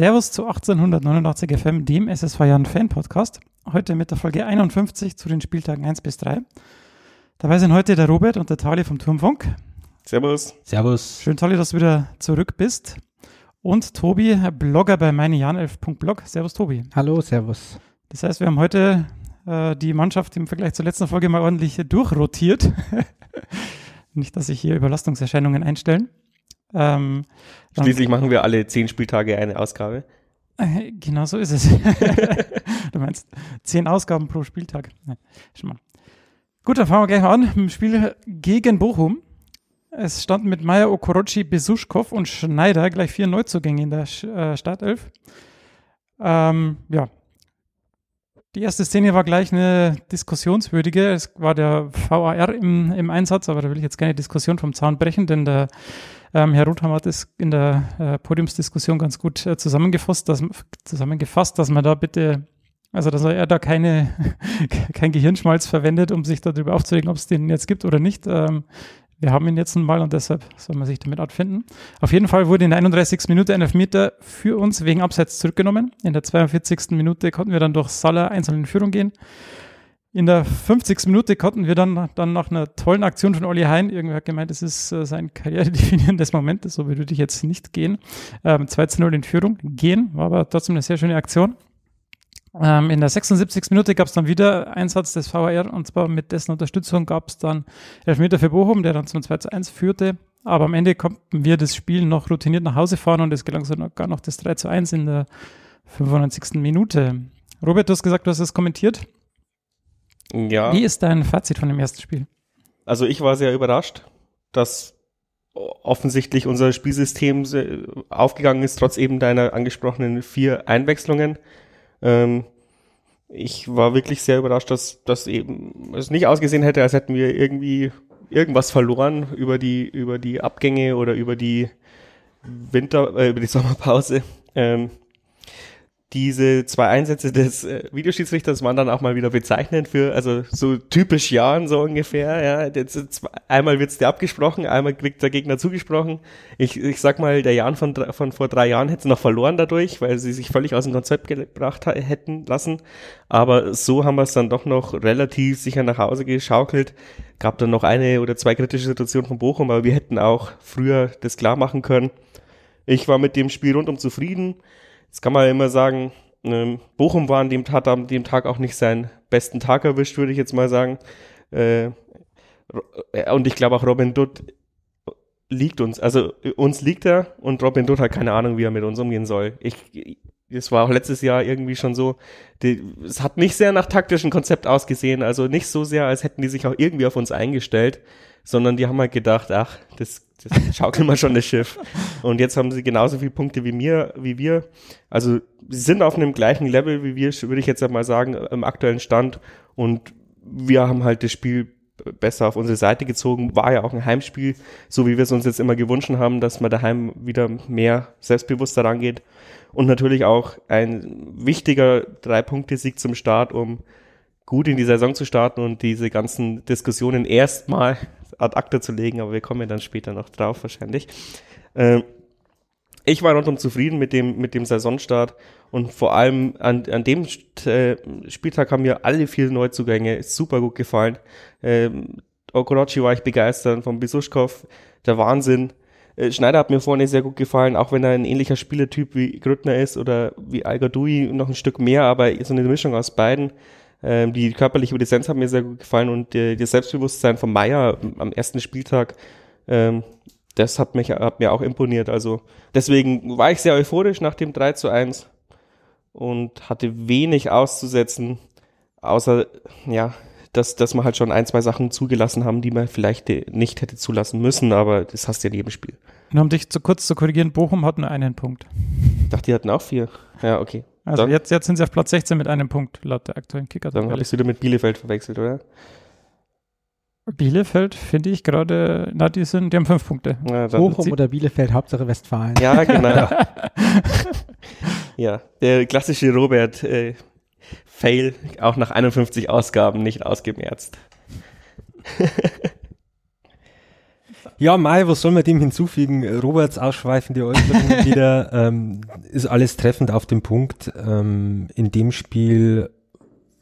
Servus zu 1889 FM, dem SSV Jahren Fan Podcast. Heute mit der Folge 51 zu den Spieltagen 1 bis 3. Dabei sind heute der Robert und der Tali vom Turmfunk. Servus. Servus. Schön, Tali, dass du wieder zurück bist. Und Tobi, Blogger bei meinejahren11.blog. Servus, Tobi. Hallo, servus. Das heißt, wir haben heute äh, die Mannschaft im Vergleich zur letzten Folge mal ordentlich durchrotiert. Nicht, dass sich hier Überlastungserscheinungen einstellen. Ähm, Schließlich machen wir alle zehn Spieltage eine Ausgabe. Äh, genau so ist es. du meinst zehn Ausgaben pro Spieltag. Ja, schon mal. Gut, dann fangen wir gleich mal an mit dem Spiel gegen Bochum. Es standen mit Meier, Okorochi, Besuschkow und Schneider gleich vier Neuzugänge in der äh, Startelf. Ähm, ja. Die erste Szene war gleich eine diskussionswürdige. Es war der VAR im, im Einsatz, aber da will ich jetzt keine Diskussion vom Zaun brechen, denn der ähm, Herr Rotham hat es in der äh, Podiumsdiskussion ganz gut äh, zusammengefasst, dass, zusammengefasst, dass man da bitte, also dass er da keine, kein Gehirnschmalz verwendet, um sich darüber aufzuregen, ob es den jetzt gibt oder nicht. Ähm, wir haben ihn jetzt nun mal und deshalb soll man sich damit abfinden. Auf jeden Fall wurde in der 31. Minute ein Elfmeter für uns wegen Abseits zurückgenommen. In der 42. Minute konnten wir dann durch Salah einzeln in Führung gehen. In der 50. Minute konnten wir dann, dann nach einer tollen Aktion von Olli Hein, irgendwer hat gemeint, es ist äh, sein karrieredefinierendes Moment, so würde ich jetzt nicht gehen, ähm, 2 zu 0 in Führung gehen, war aber trotzdem eine sehr schöne Aktion. Ähm, in der 76. Minute gab es dann wieder Einsatz des VAR und zwar mit dessen Unterstützung gab es dann Elfmeter für Bochum, der dann zum 2 zu 1 führte. Aber am Ende konnten wir das Spiel noch routiniert nach Hause fahren und es gelang sogar noch das 3 zu 1 in der 95. Minute. Robert, du hast gesagt, du hast es kommentiert. Ja. Wie ist dein Fazit von dem ersten Spiel? Also ich war sehr überrascht, dass offensichtlich unser Spielsystem aufgegangen ist, trotz eben deiner angesprochenen vier Einwechslungen. Ähm, ich war wirklich sehr überrascht, dass das eben es nicht ausgesehen hätte, als hätten wir irgendwie irgendwas verloren über die über die Abgänge oder über die Winter äh, über die Sommerpause. Ähm, diese zwei Einsätze des äh, Videoschiedsrichters waren dann auch mal wieder bezeichnend für, also so typisch Jahren so ungefähr, ja. Jetzt, einmal wird's dir abgesprochen, einmal kriegt der Gegner zugesprochen. Ich, ich sag mal, der Jan von, von vor drei Jahren hätte noch verloren dadurch, weil sie sich völlig aus dem Konzept gebracht hätten lassen. Aber so haben wir es dann doch noch relativ sicher nach Hause geschaukelt. Gab dann noch eine oder zwei kritische Situationen von Bochum, aber wir hätten auch früher das klar machen können. Ich war mit dem Spiel rundum zufrieden. Jetzt kann man immer sagen, ähm, Bochum war an dem, hat an dem Tag auch nicht seinen besten Tag erwischt, würde ich jetzt mal sagen. Äh, und ich glaube auch Robin Dutt liegt uns. Also uns liegt er und Robin Dutt hat keine Ahnung, wie er mit uns umgehen soll. Ich, es war auch letztes Jahr irgendwie schon so, die, es hat nicht sehr nach taktischen Konzept ausgesehen, also nicht so sehr, als hätten die sich auch irgendwie auf uns eingestellt, sondern die haben halt gedacht, ach, das das schaukeln wir schon das Schiff. Und jetzt haben sie genauso viele Punkte wie mir, wie wir. Also sie sind auf einem gleichen Level wie wir, würde ich jetzt einmal sagen, im aktuellen Stand. Und wir haben halt das Spiel besser auf unsere Seite gezogen. War ja auch ein Heimspiel, so wie wir es uns jetzt immer gewünscht haben, dass man daheim wieder mehr selbstbewusster rangeht. Und natürlich auch ein wichtiger Drei-Punkte-Sieg zum Start, um gut in die Saison zu starten und diese ganzen Diskussionen erstmal ad acta zu legen, aber wir kommen ja dann später noch drauf wahrscheinlich. Ähm, ich war rundum zufrieden mit dem, mit dem Saisonstart und vor allem an, an dem äh, Spieltag haben mir alle vier Neuzugänge super gut gefallen. Ähm, Okorochi war ich begeistert, von Besuschkow, der Wahnsinn. Äh, Schneider hat mir vorne sehr gut gefallen, auch wenn er ein ähnlicher Spielertyp wie Grüttner ist oder wie Algadui noch ein Stück mehr, aber so eine Mischung aus beiden. Ähm, die körperliche Präsenz hat mir sehr gut gefallen und äh, das Selbstbewusstsein von Meier am ersten Spieltag, ähm, das hat mich hat mir auch imponiert. Also deswegen war ich sehr euphorisch nach dem 3 zu 1 und hatte wenig auszusetzen, außer ja, dass, dass wir halt schon ein, zwei Sachen zugelassen haben, die man vielleicht nicht hätte zulassen müssen, aber das hast du ja in jedem Spiel. Und um dich zu kurz zu korrigieren, Bochum hat nur einen Punkt. Ich dachte, die hatten auch vier. Ja, okay. Also jetzt, jetzt sind sie auf Platz 16 mit einem Punkt, laut der aktuellen kicker Dann habe ich wieder mit Bielefeld verwechselt, oder? Bielefeld finde ich gerade, na, die sind, die haben fünf Punkte. Ja, Bochum oder Bielefeld, Hauptsache Westfalen. Ja, genau. ja, der klassische Robert äh, Fail, auch nach 51 Ausgaben nicht ausgemerzt. Ja, Mai, was soll man dem hinzufügen? Roberts ausschweifende Äußerungen wieder, ähm, ist alles treffend auf dem Punkt. Ähm, in dem Spiel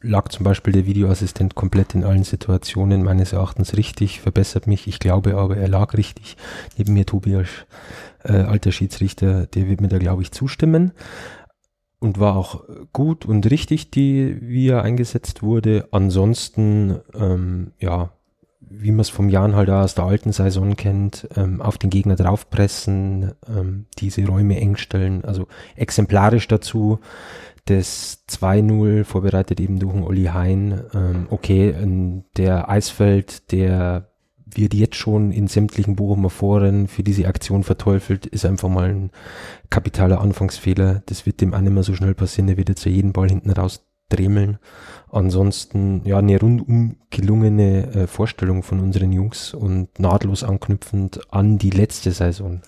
lag zum Beispiel der Videoassistent komplett in allen Situationen meines Erachtens richtig, verbessert mich. Ich glaube aber, er lag richtig. Neben mir Tobias, äh, alter Schiedsrichter, der wird mir da, glaube ich, zustimmen. Und war auch gut und richtig, die, wie er eingesetzt wurde. Ansonsten, ähm, ja, wie man es vom Jan halt aus der alten Saison kennt, ähm, auf den Gegner draufpressen, ähm, diese Räume eng stellen, also exemplarisch dazu das 2-0 vorbereitet eben durch den Olli Hein. Ähm, okay, der Eisfeld, der wird jetzt schon in sämtlichen Bochumer Foren für diese Aktion verteufelt, ist einfach mal ein kapitaler Anfangsfehler. Das wird dem auch nicht mehr so schnell passieren. Der wird jetzt ja jeden Ball hinten raus dremeln. Ansonsten, ja, eine rundum gelungene äh, Vorstellung von unseren Jungs und nahtlos anknüpfend an die letzte Saison,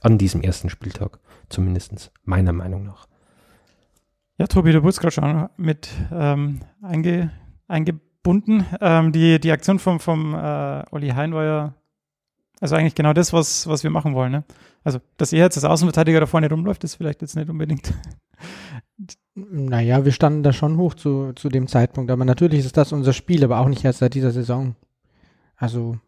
an diesem ersten Spieltag, zumindestens meiner Meinung nach. Ja, Tobi, du wurdest gerade schon mit ähm, einge, eingebunden. Ähm, die, die Aktion vom, vom äh, Olli Hein war ja also eigentlich genau das, was, was wir machen wollen. Ne? Also, dass er jetzt als Außenverteidiger da vorne rumläuft, ist vielleicht jetzt nicht unbedingt. Naja, wir standen da schon hoch zu, zu dem Zeitpunkt, aber natürlich ist das unser Spiel, aber auch nicht erst seit dieser Saison. Also,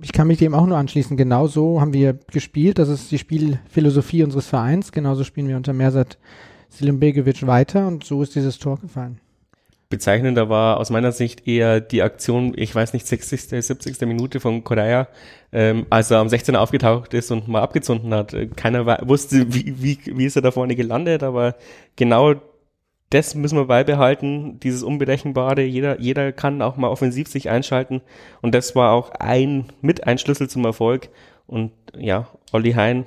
ich kann mich dem auch nur anschließen. Genau so haben wir gespielt. Das ist die Spielphilosophie unseres Vereins. Genauso spielen wir unter Mersat Begovic weiter und so ist dieses Tor gefallen. Bezeichnender war aus meiner Sicht eher die Aktion, ich weiß nicht, 60., 70. Minute von Korea, ähm, als er am 16. aufgetaucht ist und mal abgezunden hat. Keiner wusste, wie, wie, wie ist er da vorne gelandet, aber genau das müssen wir beibehalten, dieses Unberechenbare. Jeder, jeder kann auch mal offensiv sich einschalten und das war auch ein, mit ein Schlüssel zum Erfolg. Und ja, Olli Hein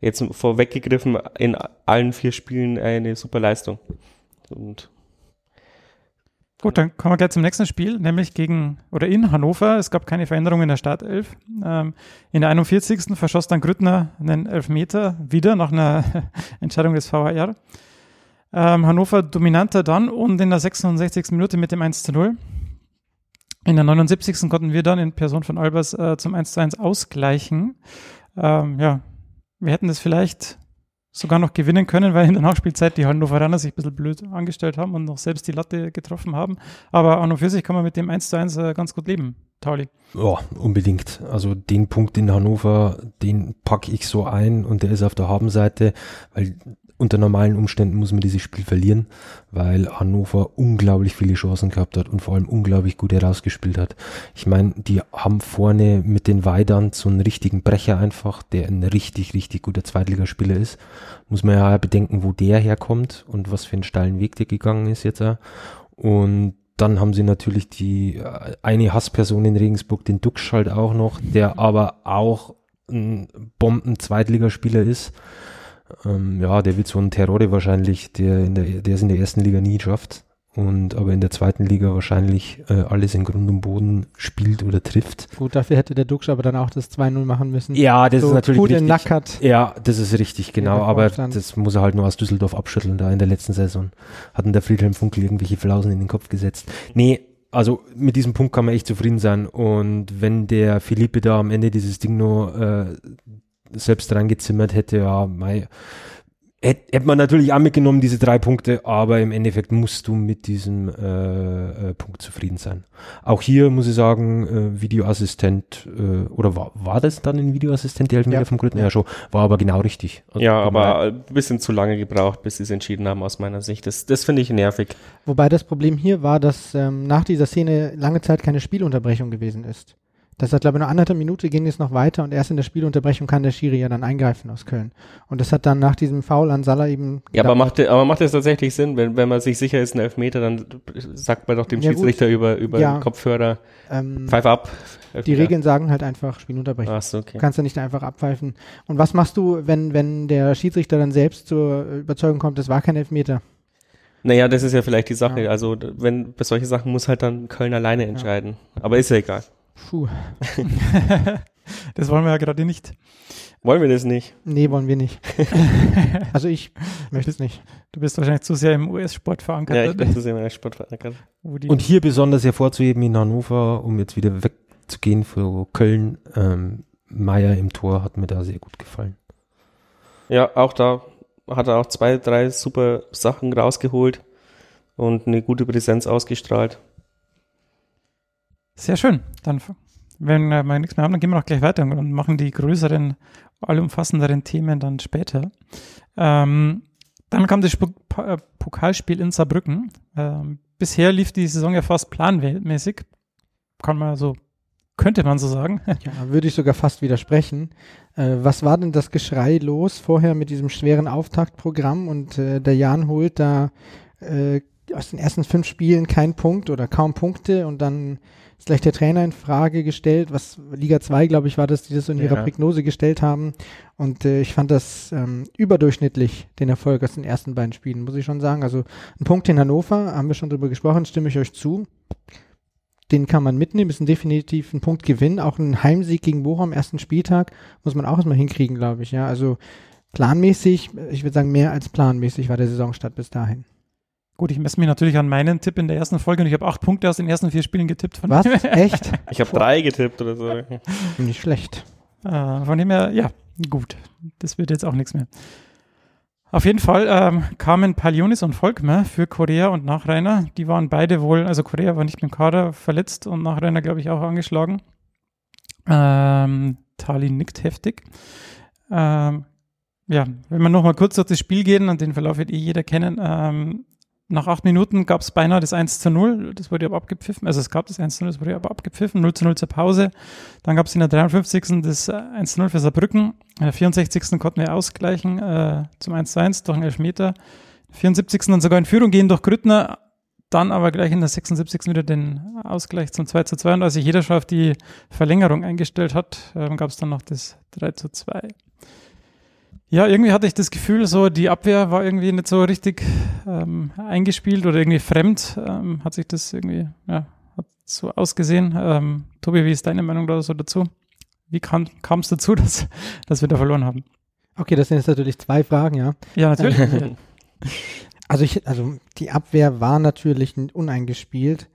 jetzt vorweggegriffen in allen vier Spielen eine super Leistung. Und Gut, dann kommen wir gleich zum nächsten Spiel, nämlich gegen oder in Hannover. Es gab keine Veränderung in der Startelf. Ähm, in der 41. verschoss dann Grüttner einen Elfmeter wieder nach einer Entscheidung des VHR. Ähm, Hannover dominanter dann und in der 66. Minute mit dem 1 zu 0. In der 79. konnten wir dann in Person von Albers äh, zum 1 zu 1 ausgleichen. Ähm, ja, wir hätten das vielleicht sogar noch gewinnen können, weil in der Nachspielzeit die Hannoveraner sich ein bisschen blöd angestellt haben und noch selbst die Latte getroffen haben. Aber an und für sich kann man mit dem 1 zu 1 äh, ganz gut leben. Tauli. Ja, unbedingt. Also den Punkt in Hannover, den packe ich so ein und der ist auf der Habenseite, weil unter normalen Umständen muss man dieses Spiel verlieren, weil Hannover unglaublich viele Chancen gehabt hat und vor allem unglaublich gut herausgespielt hat. Ich meine, die haben vorne mit den Weidern so einen richtigen Brecher einfach, der ein richtig, richtig guter Zweitligaspieler ist. Muss man ja bedenken, wo der herkommt und was für einen steilen Weg der gegangen ist jetzt. Und dann haben sie natürlich die äh, eine Hassperson in Regensburg, den Duxch halt auch noch, der aber auch ein Bomben-Zweitligaspieler ist. Ähm, ja, der wird so ein Terrore wahrscheinlich, der in der, der es in der ersten Liga nie schafft und aber in der zweiten Liga wahrscheinlich äh, alles in Grund und Boden spielt oder trifft. Gut, dafür hätte der Duxch aber dann auch das 2-0 machen müssen. Ja, das so ist natürlich gut richtig. Nackert. Ja, das ist richtig, genau, aber das muss er halt nur aus Düsseldorf abschütteln da in der letzten Saison. Hatten der Friedhelm Funkel irgendwelche Flausen in den Kopf gesetzt. Nee, also mit diesem Punkt kann man echt zufrieden sein und wenn der Philippe da am Ende dieses Ding nur äh, selbst reingezimmert hätte, ja, mei, hätte, hätte man natürlich auch mitgenommen, diese drei Punkte, aber im Endeffekt musst du mit diesem äh, äh, Punkt zufrieden sein. Auch hier muss ich sagen, äh, Videoassistent, äh, oder war, war das dann ein Videoassistent, der Elfmeter ja. vom Gründen? Ja, schon, war aber genau richtig. Also, ja, aber ein bisschen zu lange gebraucht, bis sie es entschieden haben, aus meiner Sicht. Das, das finde ich nervig. Wobei das Problem hier war, dass ähm, nach dieser Szene lange Zeit keine Spielunterbrechung gewesen ist. Das hat, glaube ich, nur anderthalb Minute ging es noch weiter und erst in der Spielunterbrechung kann der Schiri ja dann eingreifen aus Köln. Und das hat dann nach diesem Foul an Salah eben. Ja, aber macht, aber macht das tatsächlich Sinn? Wenn, wenn man sich sicher ist, ein Elfmeter, dann sagt man doch dem ja, Schiedsrichter gut. über, über ja, den Kopfhörer, ähm, pfeif ab. Elfmeter. Die Regeln sagen halt einfach Spielunterbrechung. Ach so, okay. Du kannst ja nicht einfach abpfeifen. Und was machst du, wenn, wenn der Schiedsrichter dann selbst zur Überzeugung kommt, das war kein Elfmeter? Naja, das ist ja vielleicht die Sache. Ja. Also, wenn bei solchen Sachen muss halt dann Köln alleine entscheiden. Aber ist ja egal. Puh. das wollen wir ja gerade nicht. Wollen wir das nicht? Nee, wollen wir nicht. also ich möchte es nicht. Du bist wahrscheinlich zu sehr im US-Sport verankert. Ja, ich bin zu sehr im US-Sport verankert. Und hier besonders hervorzuheben in Hannover, um jetzt wieder weg zu gehen für Köln. Ähm, Meier im Tor hat mir da sehr gut gefallen. Ja, auch da hat er auch zwei, drei super Sachen rausgeholt und eine gute Präsenz ausgestrahlt. Sehr schön. Dann, wenn wir nichts mehr haben, dann gehen wir noch gleich weiter und machen die größeren, allumfassenderen Themen dann später. Ähm, dann kam das äh, Pokalspiel in Saarbrücken. Ähm, bisher lief die Saison ja fast planmäßig. Kann man so, könnte man so sagen. Ja, würde ich sogar fast widersprechen. Äh, was war denn das Geschrei los vorher mit diesem schweren Auftaktprogramm und äh, der Jan holt da äh, aus den ersten fünf Spielen keinen Punkt oder kaum Punkte und dann ist gleich der Trainer in Frage gestellt, was Liga 2, glaube ich, war das, die das in ihrer Prognose gestellt haben. Und äh, ich fand das ähm, überdurchschnittlich, den Erfolg aus den ersten beiden Spielen, muss ich schon sagen. Also ein Punkt in Hannover, haben wir schon drüber gesprochen, stimme ich euch zu. Den kann man mitnehmen, ist ein definitiv ein Punktgewinn. Auch ein Heimsieg gegen Bochum am ersten Spieltag muss man auch erstmal hinkriegen, glaube ich. Ja, also planmäßig, ich würde sagen, mehr als planmäßig war der Saisonstart bis dahin. Gut, ich messe mich natürlich an meinen Tipp in der ersten Folge und ich habe acht Punkte aus den ersten vier Spielen getippt. Von Was? Echt? Ich habe drei getippt oder so. Nicht schlecht. Äh, von dem her, ja, gut. Das wird jetzt auch nichts mehr. Auf jeden Fall ähm, kamen Palionis und Volkmer für Korea und Nachreiner. Die waren beide wohl, also Korea war nicht mit dem Kader verletzt und Nachreiner, glaube ich, auch angeschlagen. Ähm, Tali nickt heftig. Ähm, ja, wenn wir nochmal kurz durch das Spiel gehen, und den Verlauf wird eh jeder kennen, ähm, nach acht Minuten gab es beinahe das 1 zu 0, das wurde aber abgepfiffen, also es gab das 1 zu 0, das wurde aber abgepfiffen, 0 zu 0 zur Pause. Dann gab es in der 53. das 1 zu 0 für Saarbrücken, in der 64. konnten wir ausgleichen äh, zum 1 zu 1 durch einen Elfmeter. 74. dann sogar in Führung gehen durch Grüttner, dann aber gleich in der 76. wieder den Ausgleich zum 2 zu 2 und als sich jeder schon auf die Verlängerung eingestellt hat, äh, gab es dann noch das 3 zu 2. Ja, irgendwie hatte ich das Gefühl, so die Abwehr war irgendwie nicht so richtig ähm, eingespielt oder irgendwie fremd. Ähm, hat sich das irgendwie, ja, hat so ausgesehen. Ähm, Tobi, wie ist deine Meinung da so dazu? Wie kam es dazu, dass, dass wir da verloren haben? Okay, das sind jetzt natürlich zwei Fragen, ja. Ja, natürlich. also ich, also die Abwehr war natürlich uneingespielt.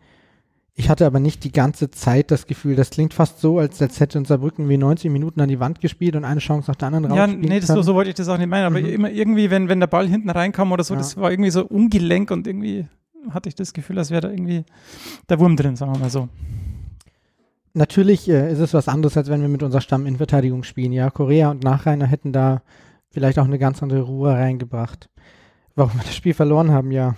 Ich hatte aber nicht die ganze Zeit das Gefühl, das klingt fast so, als, als hätte unser Brücken wie 90 Minuten an die Wand gespielt und eine Chance nach der anderen Ja, nee, das, so, so wollte ich das auch nicht meinen, aber mhm. immer irgendwie, wenn, wenn der Ball hinten reinkam oder so, ja. das war irgendwie so ungelenk und irgendwie hatte ich das Gefühl, als wäre da irgendwie der Wurm drin, sagen wir mal so. Natürlich äh, ist es was anderes, als wenn wir mit unserer Stamminverteidigung spielen. Ja, Korea und Nachreiner hätten da vielleicht auch eine ganz andere Ruhe reingebracht. Warum wir das Spiel verloren haben, ja.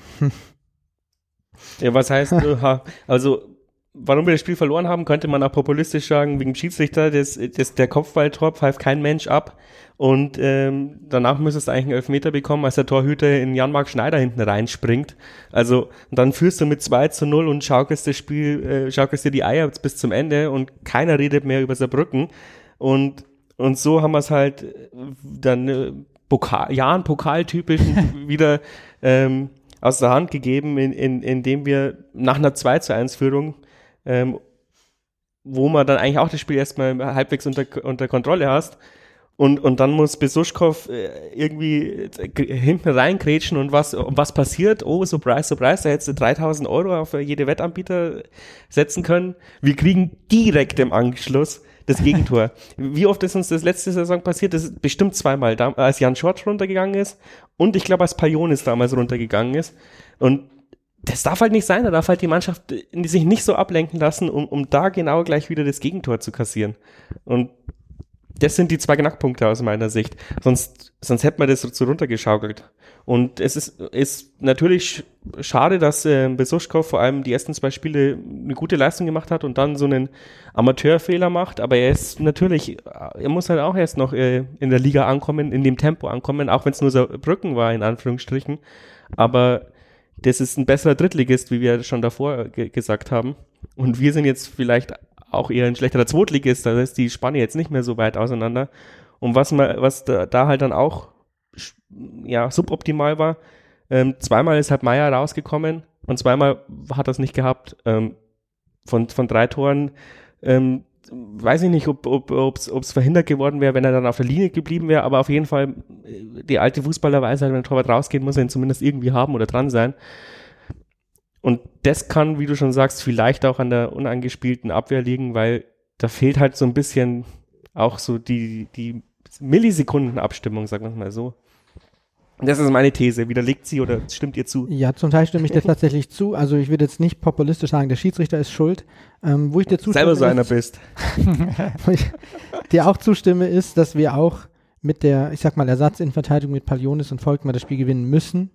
Ja, was heißt, also warum wir das Spiel verloren haben, könnte man auch populistisch sagen, wegen Schiedsrichter, das, das, der Kopfballtor pfeift kein Mensch ab. Und ähm, danach müsstest du eigentlich einen Elfmeter bekommen, als der Torhüter in Jan-Marc Schneider hinten reinspringt. Also dann führst du mit 2 zu 0 und schaukelst das Spiel, äh, schaukelst dir die Eier bis zum Ende und keiner redet mehr über Saarbrücken. Und, und so haben wir es halt dann äh, Pokal, Jan Pokaltypisch wieder ähm, aus der Hand gegeben, in, in, indem wir nach einer 2 zu 1 Führung, ähm, wo man dann eigentlich auch das Spiel erstmal halbwegs unter, unter Kontrolle hast, und, und dann muss Besuschkow äh, irgendwie hinten reingrätschen und was, was passiert? Oh, surprise, surprise, da hättest du 3000 Euro auf jede Wettanbieter setzen können. Wir kriegen direkt im Anschluss das Gegentor. Wie oft ist uns das letzte Saison passiert? Das ist bestimmt zweimal, als Jan Schwartz runtergegangen ist und ich glaube, als Palionis damals runtergegangen ist. Und das darf halt nicht sein, da darf halt die Mannschaft sich nicht so ablenken lassen, um, um da genau gleich wieder das Gegentor zu kassieren. Und das sind die zwei Knackpunkte aus meiner Sicht. Sonst, sonst hätte man das so runtergeschaukelt. Und es ist, ist natürlich schade, dass äh, Besuschkow vor allem die ersten zwei Spiele eine gute Leistung gemacht hat und dann so einen Amateurfehler macht. Aber er ist natürlich, er muss halt auch erst noch äh, in der Liga ankommen, in dem Tempo ankommen, auch wenn es nur so Brücken war, in Anführungsstrichen. Aber das ist ein besserer Drittligist, wie wir schon davor ge gesagt haben. Und wir sind jetzt vielleicht auch eher ein schlechterer Zweitligist, da ist die Spanne jetzt nicht mehr so weit auseinander. Und was man, was da, da halt dann auch ja, suboptimal war, ähm, zweimal ist halt Meier rausgekommen und zweimal hat er es nicht gehabt. Ähm, von, von drei Toren ähm, weiß ich nicht, ob ob ob, verhindert geworden wäre, wenn er dann auf der Linie geblieben wäre, aber auf jeden Fall äh, die alte Fußballerweise, wenn ein Torwart rausgeht, muss er ihn zumindest irgendwie haben oder dran sein. Und das kann, wie du schon sagst, vielleicht auch an der unangespielten Abwehr liegen, weil da fehlt halt so ein bisschen auch so die, die Millisekundenabstimmung, sagen wir mal so. Das ist meine These. Widerlegt sie oder stimmt ihr zu? Ja, zum Teil stimme ich dir tatsächlich zu. Also ich würde jetzt nicht populistisch sagen, der Schiedsrichter ist schuld. Ähm, wo ich dir zustimme, Selber so einer ist, bist. wo ich dir auch zustimme, ist, dass wir auch mit der, ich sag mal, Ersatzinverteidigung mit Palionis und Volkmar das Spiel gewinnen müssen.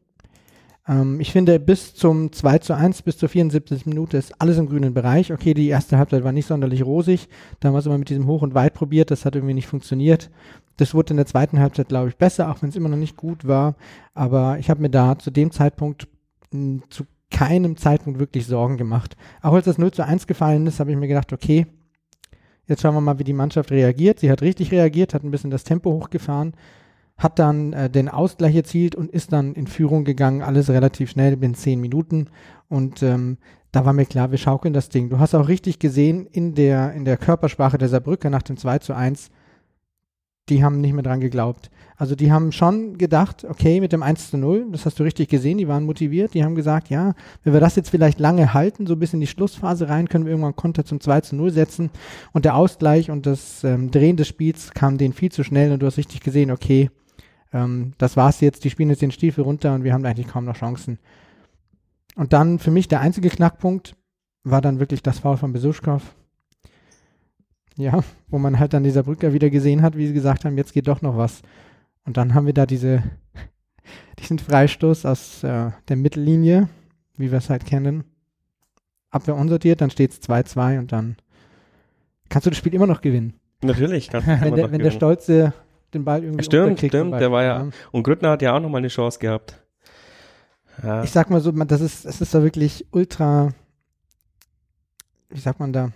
Ähm, ich finde, bis zum 2 zu 1, bis zur 74. Minute ist alles im grünen Bereich. Okay, die erste Halbzeit war nicht sonderlich rosig. Da haben wir es immer mit diesem Hoch und Weit probiert. Das hat irgendwie nicht funktioniert. Das wurde in der zweiten Halbzeit, glaube ich, besser, auch wenn es immer noch nicht gut war. Aber ich habe mir da zu dem Zeitpunkt mh, zu keinem Zeitpunkt wirklich Sorgen gemacht. Auch als das 0 zu 1 gefallen ist, habe ich mir gedacht, okay, jetzt schauen wir mal, wie die Mannschaft reagiert. Sie hat richtig reagiert, hat ein bisschen das Tempo hochgefahren, hat dann äh, den Ausgleich erzielt und ist dann in Führung gegangen, alles relativ schnell, in zehn Minuten. Und ähm, da war mir klar, wir schaukeln das Ding. Du hast auch richtig gesehen in der, in der Körpersprache der Saarbrücker nach dem 2 zu 1, die haben nicht mehr dran geglaubt. Also die haben schon gedacht, okay, mit dem 1 zu 0, das hast du richtig gesehen, die waren motiviert, die haben gesagt, ja, wenn wir das jetzt vielleicht lange halten, so bis in die Schlussphase rein, können wir irgendwann Konter zum 2 zu 0 setzen und der Ausgleich und das ähm, Drehen des Spiels kam denen viel zu schnell und du hast richtig gesehen, okay, ähm, das war's jetzt, die spielen jetzt den Stiefel runter und wir haben eigentlich kaum noch Chancen. Und dann für mich der einzige Knackpunkt war dann wirklich das Foul von Besuschkow. Ja, wo man halt dann dieser Brücker wieder gesehen hat, wie sie gesagt haben, jetzt geht doch noch was. Und dann haben wir da diese, diesen Freistoß aus äh, der Mittellinie, wie wir es halt kennen. Abwehr unsortiert, dann steht es 2-2 und dann kannst du das Spiel immer noch gewinnen. Natürlich. Kann, Wenn der, wenn der Stolze den Ball irgendwie Stimmt, stimmt, zum der war ja- Und Grüttner hat ja auch nochmal eine Chance gehabt. Ja. Ich sag mal so, man, das ist, es ist da wirklich ultra, wie sagt man da?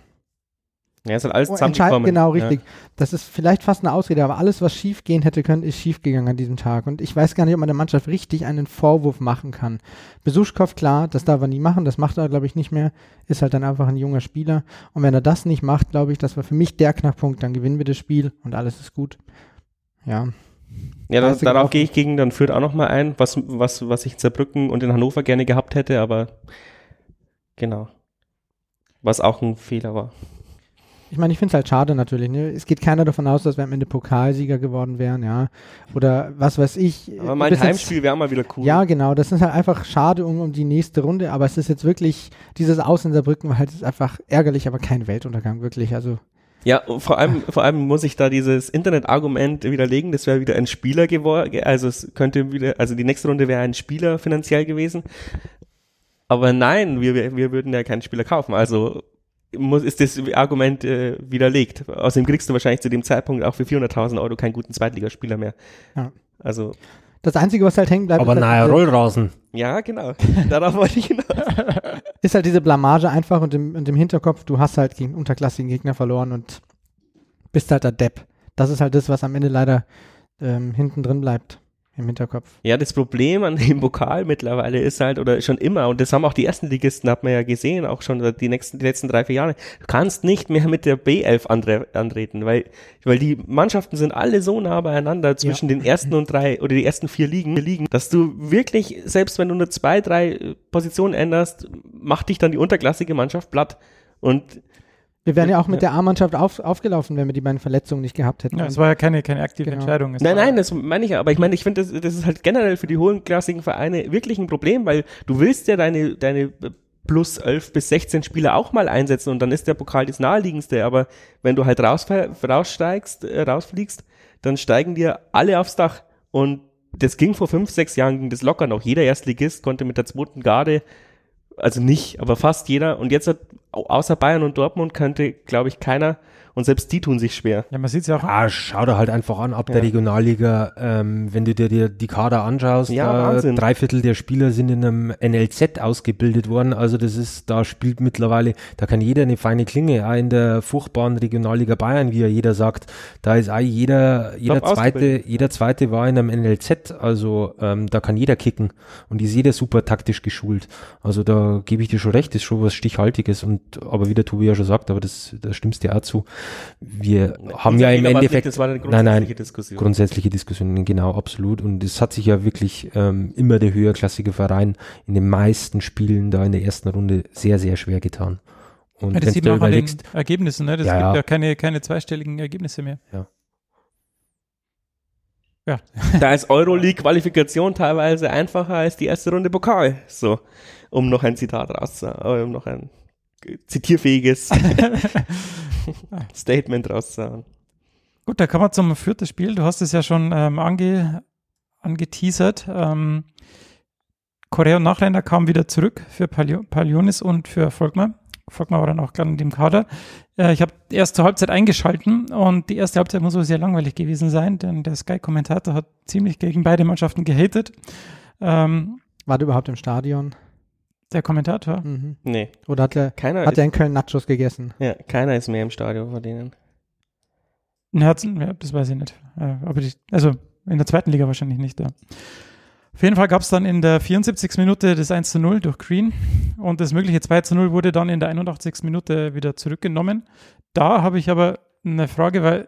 ja, ist halt alles Oh, zusammengekommen. Genau, richtig. Das ist vielleicht fast eine Ausrede, aber alles, was schief gehen hätte können, ist schief gegangen an diesem Tag. Und ich weiß gar nicht, ob man der Mannschaft richtig einen Vorwurf machen kann. Besuschkow, klar, das darf er nie machen, das macht er, glaube ich, nicht mehr. Ist halt dann einfach ein junger Spieler. Und wenn er das nicht macht, glaube ich, das war für mich der Knackpunkt, dann gewinnen wir das Spiel und alles ist gut. Ja. Ja, da, Scheiße darauf gehe ich gegen dann Fürth auch nochmal ein, was, was, was ich in Saarbrücken und in Hannover gerne gehabt hätte, aber genau. Was auch ein Fehler war. Ich meine, ich finde es halt schade natürlich. Ne? Es geht keiner davon aus, dass wir am Ende Pokalsieger geworden wären, ja. Oder was weiß ich. Aber mein Heimspiel wäre mal wieder cool. Ja, genau. Das ist halt einfach schade um, um die nächste Runde, aber es ist jetzt wirklich, dieses Aus in Saarbrücken war halt ist einfach ärgerlich, aber kein Weltuntergang, wirklich. Also, Ja, vor allem, vor allem muss ich da dieses Internet-Argument widerlegen, das wäre wieder ein Spieler geworden, also es könnte wieder, also die nächste Runde wäre ein Spieler finanziell gewesen. Aber nein, wir, wir wir würden ja keinen Spieler kaufen, also muss, ist das Argument äh, widerlegt. Außerdem kriegst du wahrscheinlich zu dem Zeitpunkt auch für 400.000 Euro keinen guten Zweitligaspieler mehr. Ja. Also, das Einzige, was halt hängen bleibt, Aber ist, naja, halt diese, Rollrasen. ja, genau. Darauf wollte ich hinaus. ist halt diese Blamage einfach und im, und im Hinterkopf, du hast halt gegen unterklassigen Gegner verloren und bist halt der Depp. Das ist halt das, was am Ende leider ähm, hinten drin bleibt im Hinterkopf. Ja, das Problem an dem Pokal mittlerweile ist halt, oder schon immer, und das haben auch die ersten Ligisten, hat man ja gesehen, auch schon die nächsten, die letzten drei, vier Jahre, du kannst nicht mehr mit der B11 andre, antreten, weil, weil die Mannschaften sind alle so nah beieinander zwischen den ersten und drei, oder die ersten vier Ligen, liegen, dass du wirklich, selbst wenn du nur zwei, drei äh, Positionen änderst, macht dich dann die unterklassige Mannschaft platt. Und Wir wären ja auch mit Ja. der A-Mannschaft auf, aufgelaufen, wenn wir die beiden Verletzungen nicht gehabt hätten. Ja, es war ja keine, keine aktive Genau. Entscheidung. Es Nein, nein, das meine ich ja. Aber ich meine, ich finde, das, das ist halt generell für die hohenklassigen Vereine wirklich ein Problem, weil du willst ja deine, deine plus 11 bis 16 Spieler auch mal einsetzen und dann ist der Pokal das naheliegendste. Aber wenn du halt raus, raussteigst, äh, rausfliegst, dann steigen dir alle aufs Dach. Und das ging vor fünf, sechs Jahren, ging das locker noch. Jeder Erstligist konnte mit der zweiten Garde, also nicht, aber fast jeder. Und jetzt hat, außer Bayern und Dortmund könnte, glaube ich, keiner, und selbst die tun sich schwer. ja, man sieht es ja auch. Ah, schau dir halt einfach an, ab Ja. der Regionalliga, ähm, wenn du dir, dir die Kader anschaust, Ja, da drei Viertel der Spieler sind in einem NLZ ausgebildet worden, also das ist, da spielt mittlerweile, da kann jeder eine feine Klinge, auch in der furchtbaren Regionalliga Bayern, wie ja jeder sagt, da ist auch jeder, jeder Top zweite, jeder zweite war in einem NLZ, also ähm, da kann jeder kicken. Und ist jeder super taktisch geschult, also da gebe ich dir schon recht, ist schon was Stichhaltiges. Und, aber wie der Tobi ja schon sagt, aber das, da stimmst dir auch zu, wir haben ja im Endeffekt Das war eine Nein, nein. grundsätzliche Diskussion. grundsätzliche Diskussionen, genau, absolut. Und es hat sich ja wirklich ähm, immer der höherklassige Verein in den meisten Spielen da in der ersten Runde sehr, sehr schwer getan. Und Ja, das sieht man auch an den Ergebnissen, ne? Das Ja, gibt ja, ja. keine, keine zweistelligen Ergebnisse mehr. Da ist Euroleague-Qualifikation teilweise einfacher als die erste Runde Pokal. So, um noch ein Zitat rauszuhauen, äh, um noch ein zitierfähiges Statement rauszuhauen. Gut, da kommen wir zum vierten Spiel. Du hast es ja schon ähm, ange, angeteasert. Ähm, Korea und Nachländer kamen wieder zurück für Palio, Palionis und für Volkmar. Volkmar war dann auch gerade in dem Kader. Äh, ich habe erst zur Halbzeit eingeschalten und die erste Halbzeit muss wohl sehr langweilig gewesen sein, denn der Sky-Kommentator hat ziemlich gegen beide Mannschaften gehatet. Ähm, War der überhaupt im Stadion? Der Kommentator. Mhm. Nee, Oder hat er, keiner, hat ist, er in Köln Nachos gegessen? ja, keiner ist mehr im Stadion von denen. Ne, hat's- ja, das weiß ich nicht. Aber die, also in der zweiten Liga wahrscheinlich nicht. Ja. Auf jeden Fall gab es dann in der 74. Minute das 1 zu 0 durch Green und das mögliche 2 zu 0 wurde dann in der 81. Minute wieder zurückgenommen. Da habe ich aber eine Frage, weil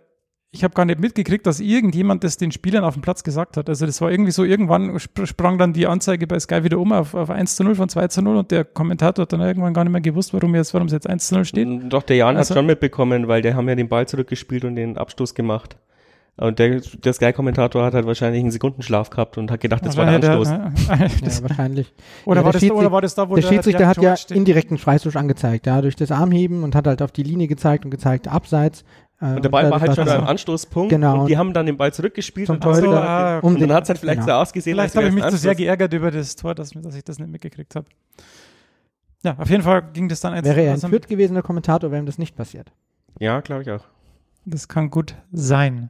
ich habe gar nicht mitgekriegt, dass irgendjemand das den Spielern auf dem Platz gesagt hat. Also das war irgendwie so, irgendwann sp sprang dann die Anzeige bei Sky wieder um auf, auf 1 zu 0 von 2 zu 0 und der Kommentator hat dann irgendwann gar nicht mehr gewusst, warum jetzt, warum es jetzt 1 zu 0 steht. Doch, der Jan Also- hat schon mitbekommen, weil der haben ja den Ball zurückgespielt und den Abstoß gemacht. Und der, der Sky-Kommentator hat halt wahrscheinlich einen Sekundenschlaf gehabt und hat gedacht, das war der Anstoß. der- Ja, wahrscheinlich. oder, Ja, war der das da, oder Schiedsrichter- war das da, wo der Schiedsrichter hat ja indirekten Freistoß angezeigt, ja, durch das Armheben und hat halt auf die Linie gezeigt und gezeigt abseits. Äh, Und der Ball war halt schon war's am Anstoßpunkt Genau. und die haben dann den Ball zurückgespielt Zum und, haben Torhüter. so- Ah, und dann den- hat es halt vielleicht genau. so ausgesehen, Vielleicht als habe ich mich ein zu sehr geärgert über das Tor, dass, dass ich das nicht mitgekriegt habe. Ja, auf jeden Fall ging das dann eins. Wäre er also, Fürth gewesen, der Kommentator, wäre ihm das nicht passiert. Ja, glaube ich auch. Das kann gut sein.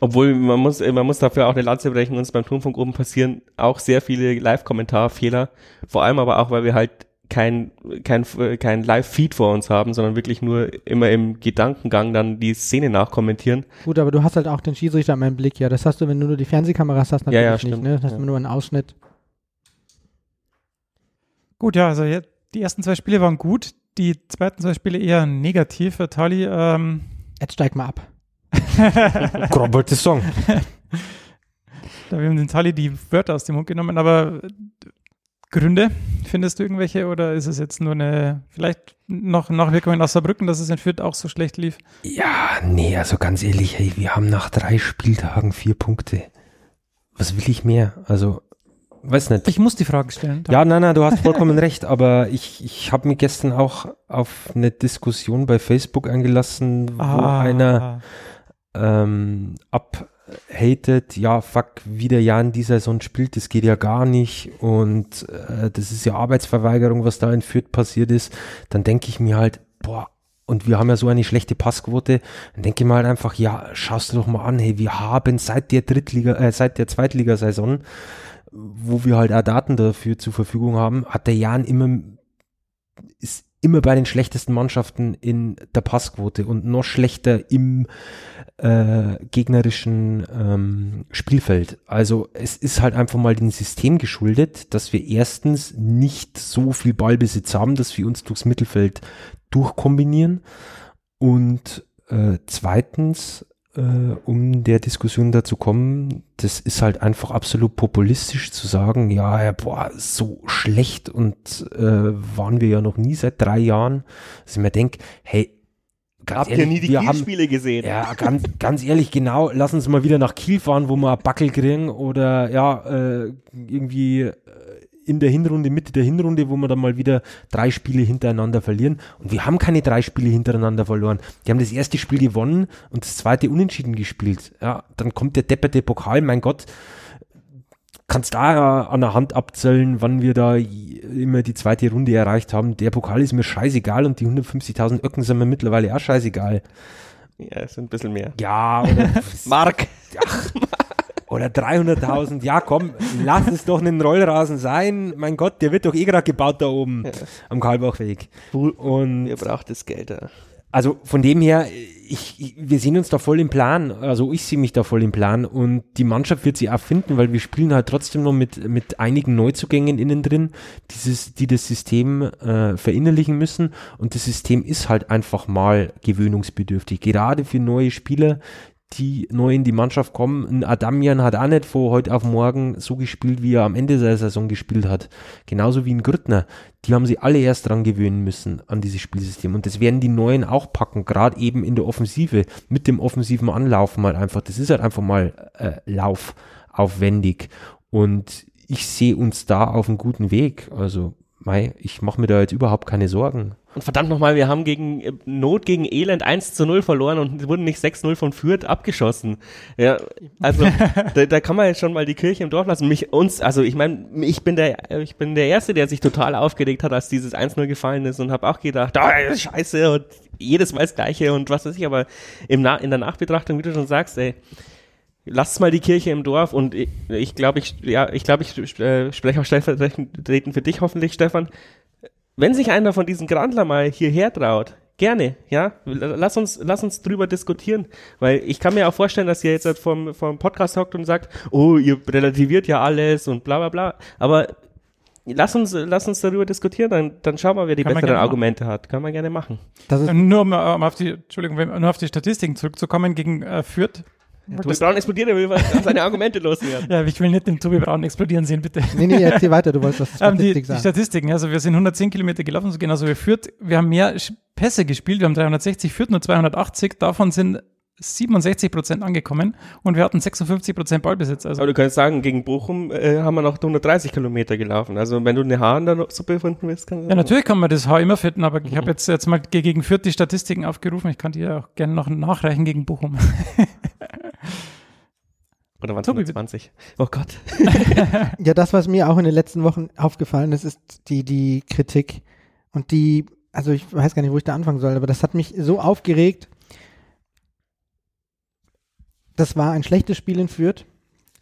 Obwohl, man muss, man muss dafür auch eine Lanze brechen, uns beim Turmfunk oben passieren auch sehr viele Live-Kommentarfehler. Vor allem aber auch, weil wir halt kein, kein, kein Live-Feed vor uns haben, sondern wirklich nur immer im Gedankengang dann die Szene nachkommentieren. Gut, aber du hast halt auch den Schiedsrichter im Blick, ja. Das hast du, wenn du nur die Fernsehkameras hast, Ja, natürlich ja, nicht, stimmt. ne? Das hast Ja. du nur einen Ausschnitt. Gut, ja, also die ersten zwei Spiele waren gut, die zweiten zwei Spiele eher negativ für Tali. Ähm, Jetzt steig mal ab. Grob wollte ich sagen. da haben wir den Tali die Wörter aus dem Mund genommen, aber Gründe, findest du irgendwelche oder ist es jetzt nur eine, vielleicht noch Nachwirkungen aus Saarbrücken, dass es in Fürth auch so schlecht lief? Ja, nee, also ganz ehrlich, hey, wir haben nach drei Spieltagen vier Punkte. Was will ich mehr? Also, weiß nicht. Ich muss die Frage stellen. Ja, nein, nein, du hast vollkommen recht, aber ich, ich habe mich gestern auch auf eine Diskussion bei Facebook eingelassen, wo Ah, einer ähm, abhatet, ja, fuck, wie der Jan dieser Saison spielt, das geht ja gar nicht und äh, das ist ja Arbeitsverweigerung, was da in Fürth passiert ist, dann denke ich mir halt, boah, und wir haben ja so eine schlechte Passquote, dann denke ich mir halt einfach, ja, schaust du doch mal an, hey, wir haben seit der Drittliga, äh, seit der Zweitligasaison, wo wir halt auch Daten dafür zur Verfügung haben, hat der Jan immer, ist immer bei den schlechtesten Mannschaften in der Passquote und noch schlechter im äh, gegnerischen ähm, Spielfeld. Also es ist halt einfach mal dem System geschuldet, dass wir erstens nicht so viel Ballbesitz haben, dass wir uns durchs Mittelfeld durchkombinieren und äh, zweitens, äh, um der Diskussion dazu kommen, das ist halt einfach absolut populistisch zu sagen, ja, ja boah, so schlecht und äh, waren wir ja noch nie seit drei Jahren, dass ich mir denke, hey, ganz Habt ihr nie die Kielspiele gesehen? ja, ganz, ganz ehrlich, genau. Lass uns mal wieder nach Kiel fahren, wo wir Backel kriegen oder ja, äh, irgendwie äh, in der Hinrunde, Mitte der Hinrunde, wo wir dann mal wieder drei Spiele hintereinander verlieren. Und wir haben keine drei Spiele hintereinander verloren. Die haben das erste Spiel gewonnen und das zweite unentschieden gespielt. Ja, dann kommt der depperte Pokal, mein Gott. Kannst da an der Hand abzählen, wann wir da immer die zweite Runde erreicht haben. Der Pokal ist mir scheißegal und die 150.000 Öcken sind mir mittlerweile auch scheißegal. Ja, es sind ein bisschen mehr. Ja, Mark! Oder 300.000. Ja, komm, lass es doch einen Rollrasen sein. Mein Gott, der wird doch eh gerade gebaut da oben am Karlbachweg. Und Ihr braucht das Geld. Ja. also von dem her, ich, ich, wir sehen uns da voll im Plan. Also ich sehe mich da voll im Plan und die Mannschaft wird sie auch finden, weil wir spielen halt trotzdem noch mit, mit einigen Neuzugängen innen drin, dieses, die das System äh, verinnerlichen müssen. Und das System ist halt einfach mal gewöhnungsbedürftig. Gerade für neue Spieler, die neu in die Mannschaft kommen. Ein Adamian hat auch nicht von heute auf morgen so gespielt, wie er am Ende der Saison gespielt hat. Genauso wie ein Grüttner. Die haben sie alle erst dran gewöhnen müssen, an dieses Spielsystem. Und das werden die Neuen auch packen, gerade eben in der Offensive, mit dem offensiven Anlaufen mal einfach. Das ist halt einfach mal äh, laufaufwendig. Und ich sehe uns da auf einem guten Weg. Also, mei, ich mache mir da jetzt überhaupt keine Sorgen. Und verdammt nochmal, wir haben gegen äh, Not gegen Elend 1 zu 0 verloren und wurden nicht 6-0 von Fürth abgeschossen. Ja, also da, da kann man jetzt schon mal die Kirche im Dorf lassen. Mich, uns, also ich meine, ich bin der, ich bin der Erste, der sich total aufgeregt hat, als dieses 1-0 gefallen ist und habe auch gedacht, oh, scheiße und jedes Mal das Gleiche und was weiß ich, aber im Na in der Nachbetrachtung, wie du schon sagst, ey, lasst mal die Kirche im Dorf und ich, ich glaube, ich, ja, ich glaube, ich äh, spreche auch stellvertretend für dich hoffentlich, Stefan. Wenn sich einer von diesen Grandler mal hierher traut, gerne, ja, lass uns, lass uns drüber diskutieren, weil ich kann mir auch vorstellen, dass ihr jetzt halt vom, vom Podcast hockt und sagt, oh, ihr relativiert ja alles und bla, bla, bla, aber lass uns, lass uns darüber diskutieren, dann, dann schauen wir, wer die Kann besseren Argumente hat. Kann man gerne machen. Das ist, Nur um, um auf die, Entschuldigung, nur auf die Statistiken zurückzukommen gegen äh, Fürth. Du Braun explodiert, er will was- seine Argumente loswerden. Ja, ich will nicht den Tobi Braun explodieren sehen, bitte. nee, nee, erzähl weiter, du wolltest das Ähm, die, Statistik die sagen. Statistiken, also wir sind 110 Kilometer gelaufen, so genauso wie Fürth. Wir haben mehr Pässe gespielt, wir haben 360, Fürth nur 280, davon sind 67 Prozent angekommen und wir hatten 56 Prozent Ballbesitz. Also Aber du kannst sagen, gegen Bochum äh, haben wir noch 130 Kilometer gelaufen. Also wenn du eine Haar in der Suppe finden willst, kannst du Ja, natürlich kann man das Haar immer finden, aber ich habe jetzt, jetzt mal ge- gegen Fürth die Statistiken aufgerufen. Ich kann die ja auch gerne noch nachreichen gegen Bochum. Oder waren es Tobi, 120? Oh Gott. Ja, das, was mir auch in den letzten Wochen aufgefallen ist, ist die, die Kritik. Und die, also ich weiß gar nicht, wo ich da anfangen soll, aber das hat mich so aufgeregt. Das war ein schlechtes Spiel in Fürth.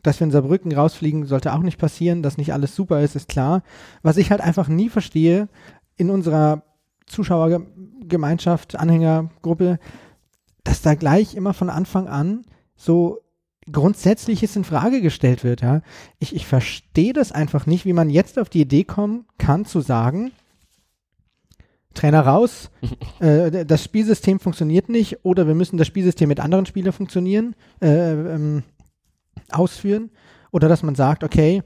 Dass wir in Saarbrücken rausfliegen, sollte auch nicht passieren. Dass nicht alles super ist, ist klar. Was ich halt einfach nie verstehe in unserer Zuschauergemeinschaft, Anhängergruppe, dass da gleich immer von Anfang an so Grundsätzliches in Frage gestellt wird, ja. Ich, ich verstehe das einfach nicht, wie man jetzt auf die Idee kommen kann, zu sagen, Trainer raus, äh, das Spielsystem funktioniert nicht oder wir müssen das Spielsystem mit anderen Spielern funktionieren, äh, ähm, ausführen. Oder dass man sagt, okay,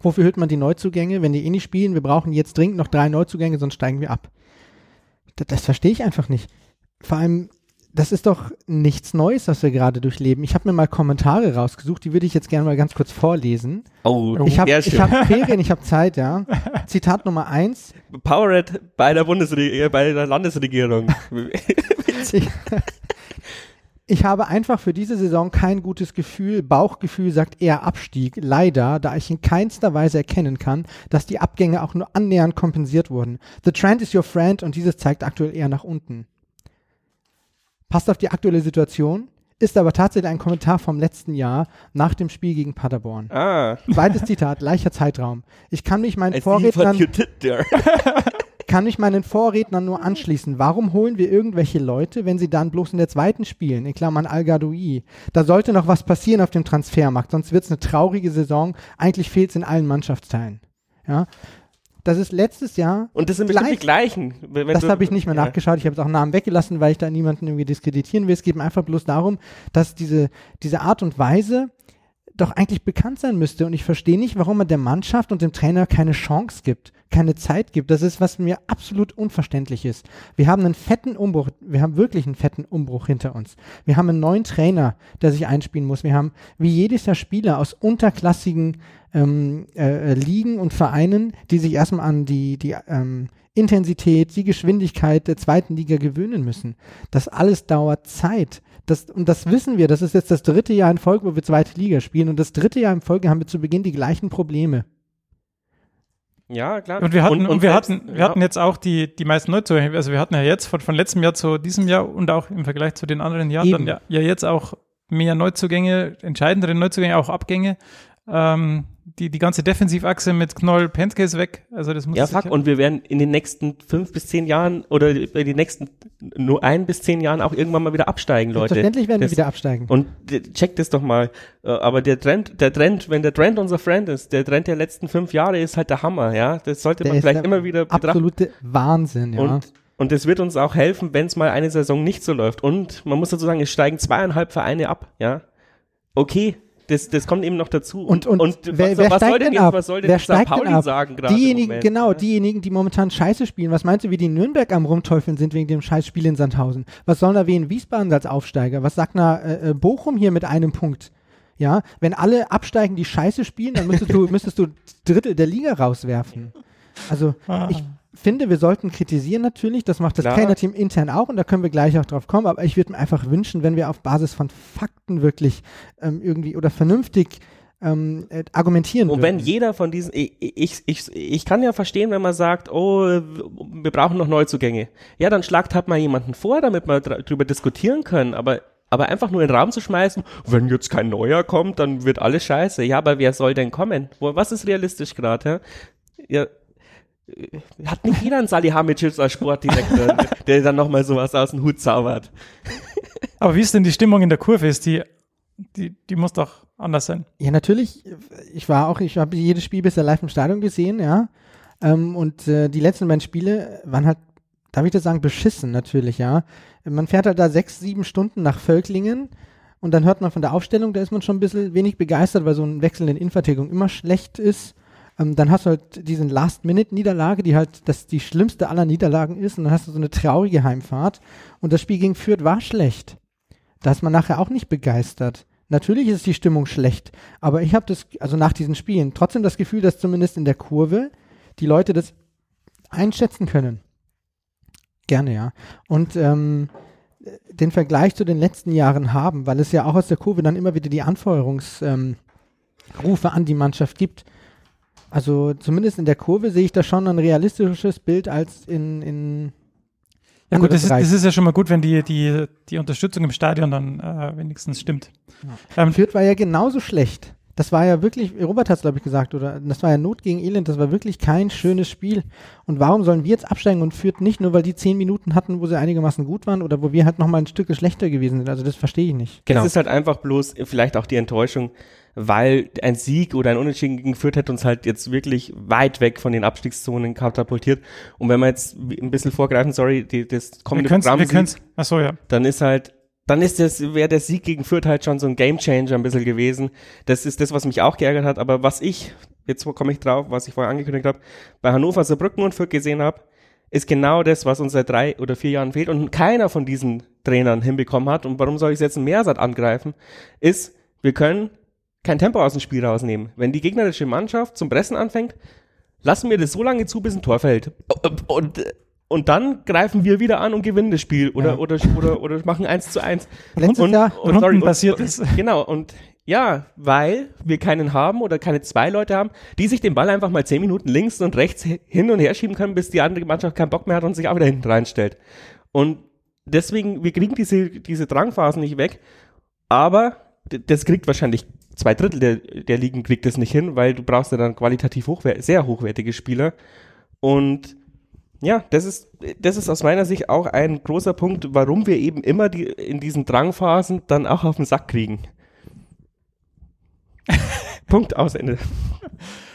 wofür hüllt man die Neuzugänge, wenn die eh nicht spielen, wir brauchen jetzt dringend noch drei Neuzugänge, sonst steigen wir ab. Das, das verstehe ich einfach nicht. Vor allem, das ist doch nichts Neues, was wir gerade durchleben. Ich habe mir mal Kommentare rausgesucht, die würde ich jetzt gerne mal ganz kurz vorlesen. Oh, Ich habe hab Ferien, ich habe Zeit, ja. Zitat Nummer eins. Powerade bei der Bundesregierung, bei der Landesregierung. Ich, ich habe einfach für diese Saison kein gutes Gefühl. Bauchgefühl sagt eher Abstieg. Leider, da ich in keinster Weise erkennen kann, dass die Abgänge auch nur annähernd kompensiert wurden. The trend is your friend und dieses zeigt aktuell eher nach unten. Passt auf die aktuelle Situation, ist aber tatsächlich ein Kommentar vom letzten Jahr nach dem Spiel gegen Paderborn. ah, Zweites Zitat, gleicher Zeitraum. Ich kann mich meinen Vorrednern kann mich meinen Vorrednern nur anschließen. Warum holen wir irgendwelche Leute, wenn sie dann bloß in der zweiten spielen? In Klammern Al-Gadoui. Da sollte noch was passieren auf dem Transfermarkt, sonst wird es eine traurige Saison. Eigentlich fehlt es in allen Mannschaftsteilen. Ja. Das ist letztes Jahr, Und das sind bestimmt die gleichen. Das habe ich nicht mehr ja. nachgeschaut, ich habe es auch Namen weggelassen, weil ich da niemanden irgendwie diskreditieren will. Es geht mir einfach bloß darum, dass diese, diese Art und Weise doch eigentlich bekannt sein müsste. Und ich verstehe nicht, warum man der Mannschaft und dem Trainer keine Chance gibt, keine Zeit gibt. Das ist, was mir absolut unverständlich ist. Wir haben einen fetten Umbruch, wir haben wirklich einen fetten Umbruch hinter uns. Wir haben einen neuen Trainer, der sich einspielen muss. Wir haben wie jedes Jahr Spieler aus unterklassigen ähm, äh, Ligen und Vereinen, die sich erstmal an die, die ähm, Intensität, die Geschwindigkeit der zweiten Liga gewöhnen müssen. Das alles dauert Zeit. Das, und das wissen wir. Das ist jetzt das dritte Jahr in Folge, wo wir zweite Liga spielen. Und das dritte Jahr in Folge haben wir zu Beginn die gleichen Probleme. Ja, klar. Und wir hatten, und, wir selbst- hatten, wir ja. hatten jetzt auch die, die meisten Neuzugänge. Also wir hatten ja jetzt von, von letztem Jahr zu diesem Jahr und auch im Vergleich zu den anderen Jahren Eben. dann ja, ja jetzt auch mehr Neuzugänge, entscheidendere Neuzugänge, auch Abgänge. Ähm, die, die ganze Defensivachse mit Knoll, Pentke ist weg. Also das muss Ja, fuck, und wir werden in den nächsten fünf bis zehn Jahren oder in den nächsten nur ein bis zehn Jahren auch irgendwann mal wieder absteigen, Leute. Selbstverständlich werden Das- wir wieder absteigen. Und checkt das doch mal. Äh, Aber der Trend, der Trend, wenn der Trend unser Friend ist, der Trend der letzten fünf Jahre ist halt der Hammer, ja. Das sollte Der man vielleicht immer wieder betrachten. Absolute Wahnsinn, ja. Und Und das wird uns auch helfen, wenn es mal eine Saison nicht so läuft. Und man muss dazu sagen, es steigen zweieinhalb Vereine ab, ja. Okay, das, das kommt eben noch dazu. Und, und, wer, was, wer was soll steigt denn denn jetzt, ab? was soll denn wer St. Pauli ab? sagen gerade? Diejenigen, genau, ja? diejenigen, die momentan Scheiße spielen. Was meinst du, wie die in Nürnberg am Rumteufeln sind wegen dem Scheißspiel in Sandhausen? Was sollen da wie in Wiesbaden als Aufsteiger? Was sagt na äh, äh, Bochum hier mit einem Punkt? Ja, wenn alle absteigen, die Scheiße spielen, dann müsstest du, müsstest du Drittel der Liga rauswerfen. Also, Ah. ich finde, wir sollten kritisieren natürlich. Das macht das. Trainerteam intern auch und da können wir gleich auch drauf kommen. Aber ich würde mir einfach wünschen, wenn wir auf Basis von Fakten wirklich ähm, irgendwie oder vernünftig ähm, äh, argumentieren Und wenn würden. jeder von diesen, ich, ich, ich, ich kann ja verstehen, wenn man sagt, oh, wir brauchen noch Neuzugänge. Ja, dann schlagt halt mal jemanden vor, damit wir dr- drüber diskutieren können, aber, aber einfach nur in den Raum zu schmeißen, wenn jetzt kein Neuer kommt, dann wird alles scheiße. Ja, aber wer soll denn kommen? Was ist realistisch gerade? Ja? Äh, hat nicht jeder einen Salihamidzic als Sportdirektor, der- der dann nochmal sowas aus dem Hut zaubert. Aber wie ist denn die Stimmung in der Kurve? Ist die, die, die muss doch anders sein. Ja, natürlich. Ich war auch, ich habe jedes Spiel bisher live im Stadion gesehen, ja. Ähm, und äh, die letzten beiden Spiele waren halt, darf ich das sagen, beschissen natürlich, ja. Man fährt halt da sechs, sieben Stunden nach Völklingen und dann hört man von der Aufstellung, da ist man schon ein bisschen wenig begeistert, weil so ein Wechsel in Innenverteidigung immer schlecht ist. Ähm, dann hast du halt diesen Last-Minute-Niederlage, die halt das die schlimmste aller Niederlagen ist und dann hast du so eine traurige Heimfahrt und das Spiel gegen Fürth war schlecht. Da ist man nachher auch nicht begeistert. Natürlich ist die Stimmung schlecht, aber ich habe das, also nach diesen Spielen, trotzdem das Gefühl, dass zumindest in der Kurve die Leute das einschätzen können. Gerne, ja. Und ähm, den Vergleich zu den letzten Jahren haben, weil es ja auch aus der Kurve dann immer wieder die Anfeuerungsrufe ähm, an die Mannschaft gibt. Also zumindest in der Kurve sehe ich da schon ein realistisches Bild als in, in Ja gut, das ist, das ist ja schon mal gut, wenn die, die, die Unterstützung im Stadion dann äh, wenigstens stimmt. Ähm, Fürth war ja genauso schlecht. Das war ja wirklich, Robert hat es glaube ich gesagt, oder das war ja Not gegen Elend, das war wirklich kein schönes Spiel. Und warum sollen wir jetzt absteigen und Fürth nicht, nur weil die zehn Minuten hatten, wo sie einigermaßen gut waren oder wo wir halt nochmal ein Stück schlechter gewesen sind? Also das verstehe ich nicht. Genau. Es ist halt einfach bloß vielleicht auch die Enttäuschung, weil ein Sieg oder ein Unentschieden gegen Fürth hätte uns halt jetzt wirklich weit weg von den Abstiegszonen katapultiert. Und wenn wir jetzt ein bisschen vorgreifen, sorry, die, das wir kommende können Programm wir sieht, können's, achso, ja. dann ist halt, dann ist das, wäre der Sieg gegen Fürth halt schon so ein Gamechanger ein bisschen gewesen. Das ist das, was mich auch geärgert hat. Aber was ich, jetzt komme ich drauf, was ich vorher angekündigt habe, bei Hannover, Saarbrücken und Fürth gesehen habe, ist genau das, was uns seit drei oder vier Jahren fehlt und keiner von diesen Trainern hinbekommen hat. Und warum soll ich jetzt einen Mehrsatz angreifen? Ist, wir können kein Tempo aus dem Spiel rausnehmen. Wenn die gegnerische Mannschaft zum Pressen anfängt, lassen wir das so lange zu, bis ein Tor fällt. Und, und dann greifen wir wieder an und gewinnen das Spiel oder, Ja. oder, oder, oder machen eins zu eins. Letztes und, Jahr und, sorry, rundenbasiert und, ist. Genau, und ja, weil wir keinen haben oder keine zwei Leute haben, die sich den Ball einfach mal zehn Minuten links und rechts hin und her schieben können, bis die andere Mannschaft keinen Bock mehr hat und sich auch wieder hinten reinstellt. Und deswegen, wir kriegen diese, diese Drangphasen nicht weg, aber das kriegt wahrscheinlich zwei Drittel der, der Ligen kriegt das nicht hin, weil du brauchst ja dann qualitativ hochwer sehr hochwertige Spieler. Und ja, das ist, das ist aus meiner Sicht auch ein großer Punkt, warum wir eben immer die, in diesen Drangphasen dann auch auf den Sack kriegen. Punkt aus Ende.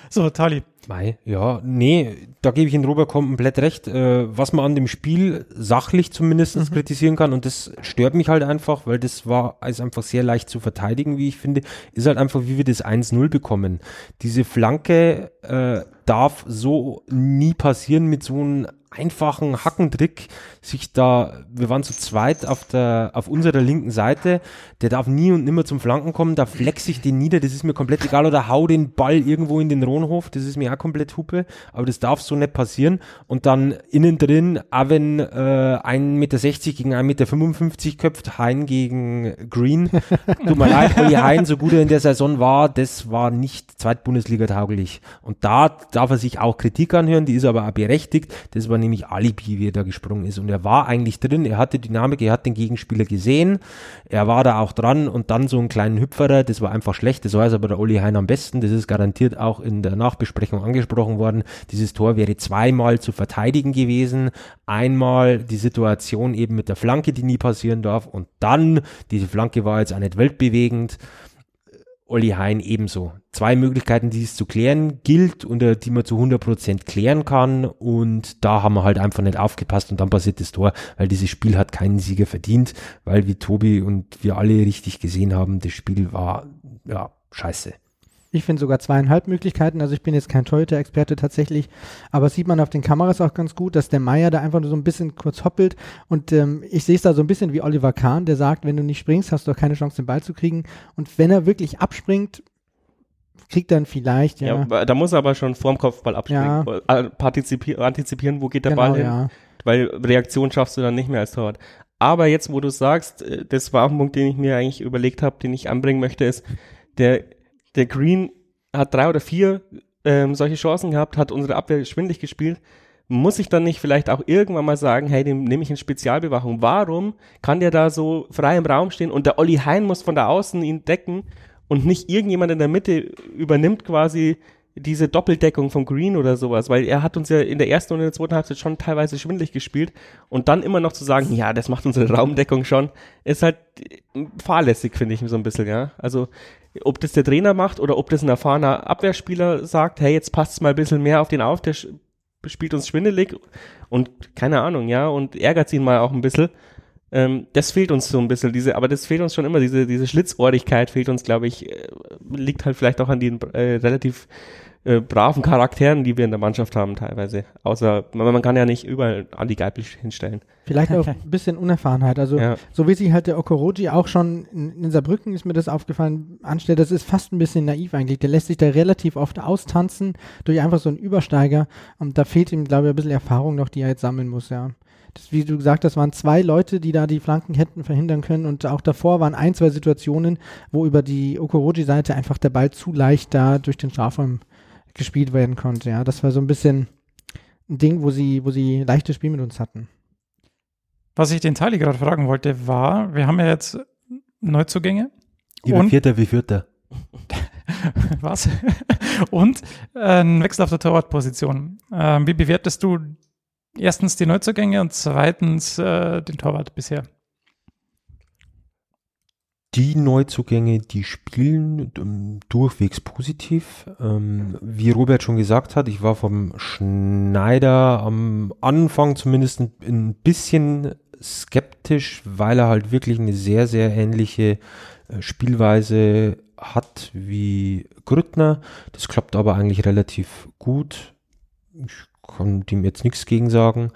So, Tali. Mei, ja, nee, da gebe ich Ihnen Robert komplett recht. Äh, was man an dem Spiel sachlich zumindest kritisieren kann, und das stört mich halt einfach, weil das war ist einfach sehr leicht zu verteidigen, wie ich finde, ist halt einfach, wie wir das 1-0 bekommen. Diese Flanke äh, darf so nie passieren mit so einem einfachen Hackentrick, sich da, wir waren zu zweit auf der, auf unserer linken Seite, der darf nie und nimmer zum Flanken kommen, da flex ich den nieder, das ist mir komplett egal, oder hau den Ball irgendwo in den Rohnhof, das ist mir auch komplett Hupe, aber das darf so nicht passieren. Und dann innen drin, auch wenn äh, 1,60 Meter gegen 1,55 Meter köpft, Hein gegen Green, tut mir leid, Olli Hein, so gut er in der Saison war, das war nicht Zweitbundesliga tauglich und da darf er sich auch Kritik anhören, die ist aber auch berechtigt, das war nämlich Alibi, wie er da gesprungen ist. Und er war eigentlich drin, er hatte Dynamik, er hat den Gegenspieler gesehen, er war da auch dran und dann so einen kleinen Hüpferer, das war einfach schlecht, das weiß aber der Olli Hein am besten, das ist garantiert auch in der Nachbesprechung angesprochen worden. Dieses Tor wäre zweimal zu verteidigen gewesen, einmal die Situation eben mit der Flanke, die nie passieren darf und dann, diese Flanke war jetzt auch nicht weltbewegend, Olli Hein ebenso. Zwei Möglichkeiten, die es zu klären gilt und äh, die man zu 100% klären kann und da haben wir halt einfach nicht aufgepasst und dann passiert das Tor, weil dieses Spiel hat keinen Sieger verdient, weil wie Tobi und wir alle richtig gesehen haben, das Spiel war, ja, scheiße. Ich finde sogar zweieinhalb Möglichkeiten. Also ich bin jetzt kein Torhüter-Experte tatsächlich, aber sieht man auf den Kameras auch ganz gut, dass der Meier da einfach nur so ein bisschen kurz hoppelt und ähm, ich sehe es da so ein bisschen wie Oliver Kahn, der sagt, wenn du nicht springst, hast du auch keine Chance, den Ball zu kriegen. Und wenn er wirklich abspringt, kriegt dann vielleicht, ja. Ja, da muss er aber schon vorm Kopfball abspringen. Äh, partizipi- antizipieren, wo geht der Ball hin? Genau, ja. Weil Reaktion schaffst du dann nicht mehr als Torwart. Aber jetzt, wo du sagst, äh, das war ein Punkt, den ich mir eigentlich überlegt habe, den ich anbringen möchte, ist, der, der Green hat drei oder vier ähm, solche Chancen gehabt, hat unsere Abwehr schwindlig gespielt. Muss ich dann nicht vielleicht auch irgendwann mal sagen, hey, den nehme ich in Spezialbewachung? Warum kann der da so frei im Raum stehen und der Olli Hein muss von der Außen ihn decken und nicht irgendjemand in der Mitte übernimmt quasi diese Doppeldeckung vom Green oder sowas, weil er hat uns ja in der ersten und in der zweiten Halbzeit schon teilweise schwindlig gespielt und dann immer noch zu sagen, ja, das macht unsere Raumdeckung schon, ist halt fahrlässig, finde ich so ein bisschen, ja. Also ob das der Trainer macht oder ob das ein erfahrener Abwehrspieler sagt, hey, jetzt passt mal ein bisschen mehr auf den auf, der spielt uns schwindelig und keine Ahnung, ja, und ärgert ihn mal auch ein bisschen. Ähm, das fehlt uns so ein bisschen, diese, aber das fehlt uns schon immer, diese, diese Schlitzohrigkeit fehlt uns, glaube ich, äh, liegt halt vielleicht auch an den äh, relativ äh, braven Charakteren, die wir in der Mannschaft haben teilweise. Außer, man, man kann ja nicht überall Andi Geipel hinstellen. Vielleicht auch ein bisschen Unerfahrenheit. Also Ja. so wie sich halt der Okoroji auch schon in, in Saarbrücken ist mir das aufgefallen, anstellt, das ist fast ein bisschen naiv eigentlich. Der lässt sich da relativ oft austanzen durch einfach so einen Übersteiger und da fehlt ihm, glaube ich, ein bisschen Erfahrung noch, die er jetzt sammeln muss, ja. Das, wie du gesagt hast, waren zwei Leute, die da die Flanken hätten verhindern können und auch davor waren ein, zwei Situationen, wo über die Okoroji-Seite einfach der Ball zu leicht da durch den Strafraum gespielt werden konnte, ja. Das war so ein bisschen ein Ding, wo sie, wo sie leichtes Spiel mit uns hatten. Was ich den Tali gerade fragen wollte, war, wir haben ja jetzt Neuzugänge. Lieber Und- Vierter wie Vierter. Was? Und äh, ein Wechsel auf der Torwartposition. Ähm, wie bewertest du erstens die Neuzugänge und zweitens äh, den Torwart bisher? Die Neuzugänge, die spielen ähm, durchwegs positiv. Ähm, wie Robert schon gesagt hat, ich war vom Schneider am Anfang zumindest ein, bisschen skeptisch, weil er halt wirklich eine sehr, sehr ähnliche äh, Spielweise hat wie Grüttner. Das klappt aber eigentlich relativ gut. Ich kann dem jetzt nichts gegen sagen.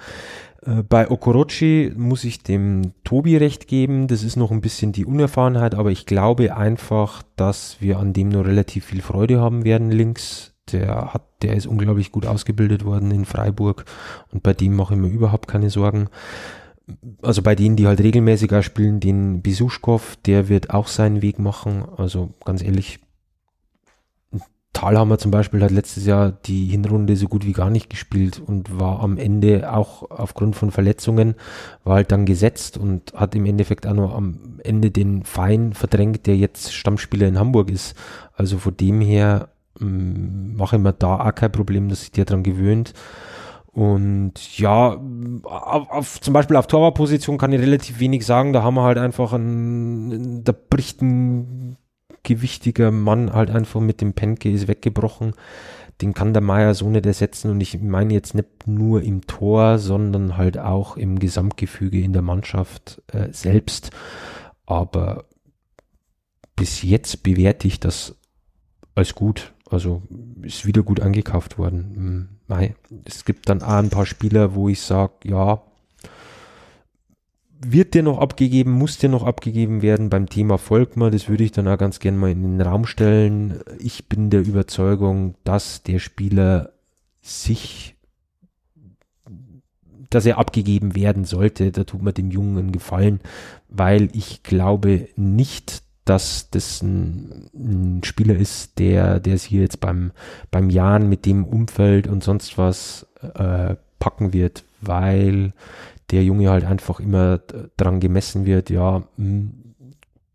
Äh, Bei Okorochi muss ich dem Tobi recht geben. Das ist noch ein bisschen die Unerfahrenheit, aber ich glaube einfach, dass wir an dem noch relativ viel Freude haben werden links. Der hat, der ist unglaublich gut ausgebildet worden in Freiburg und bei dem mache ich mir überhaupt keine Sorgen. Also bei denen, die halt regelmäßiger spielen, den Besuschkow, der wird auch seinen Weg machen. Also ganz ehrlich, Thalhammer zum Beispiel hat letztes Jahr die Hinrunde so gut wie gar nicht gespielt und war am Ende auch aufgrund von Verletzungen, war halt dann gesetzt und hat im Endeffekt auch noch am Ende den Fein verdrängt, der jetzt Stammspieler in Hamburg ist. Also von dem her mh, mache ich mir da auch kein Problem, dass sich der dran gewöhnt. Und ja, auf, auf, zum Beispiel auf Torwartposition kann ich relativ wenig sagen. Da haben wir halt einfach einen, da bricht ein gewichtiger Mann halt einfach mit dem Penke ist weggebrochen. Den kann der Meier so nicht ersetzen und ich meine jetzt nicht nur im Tor, sondern halt auch im Gesamtgefüge in der Mannschaft äh, selbst. Aber bis jetzt bewerte ich das als gut. Also ist wieder gut eingekauft worden. Es gibt dann auch ein paar Spieler, wo ich sage, ja, wird dir noch abgegeben, muss dir noch abgegeben werden beim Thema Volkmar, das würde ich dann auch ganz gerne mal in den Raum stellen. Ich bin der Überzeugung, dass der Spieler sich, dass er abgegeben werden sollte. Da tut man dem Jungen einen Gefallen, weil ich glaube nicht, dass das ein, ein Spieler ist, der, der hier jetzt beim, beim Jahren mit dem Umfeld und sonst was äh, packen wird, weil der Junge halt einfach immer dran gemessen wird, ja,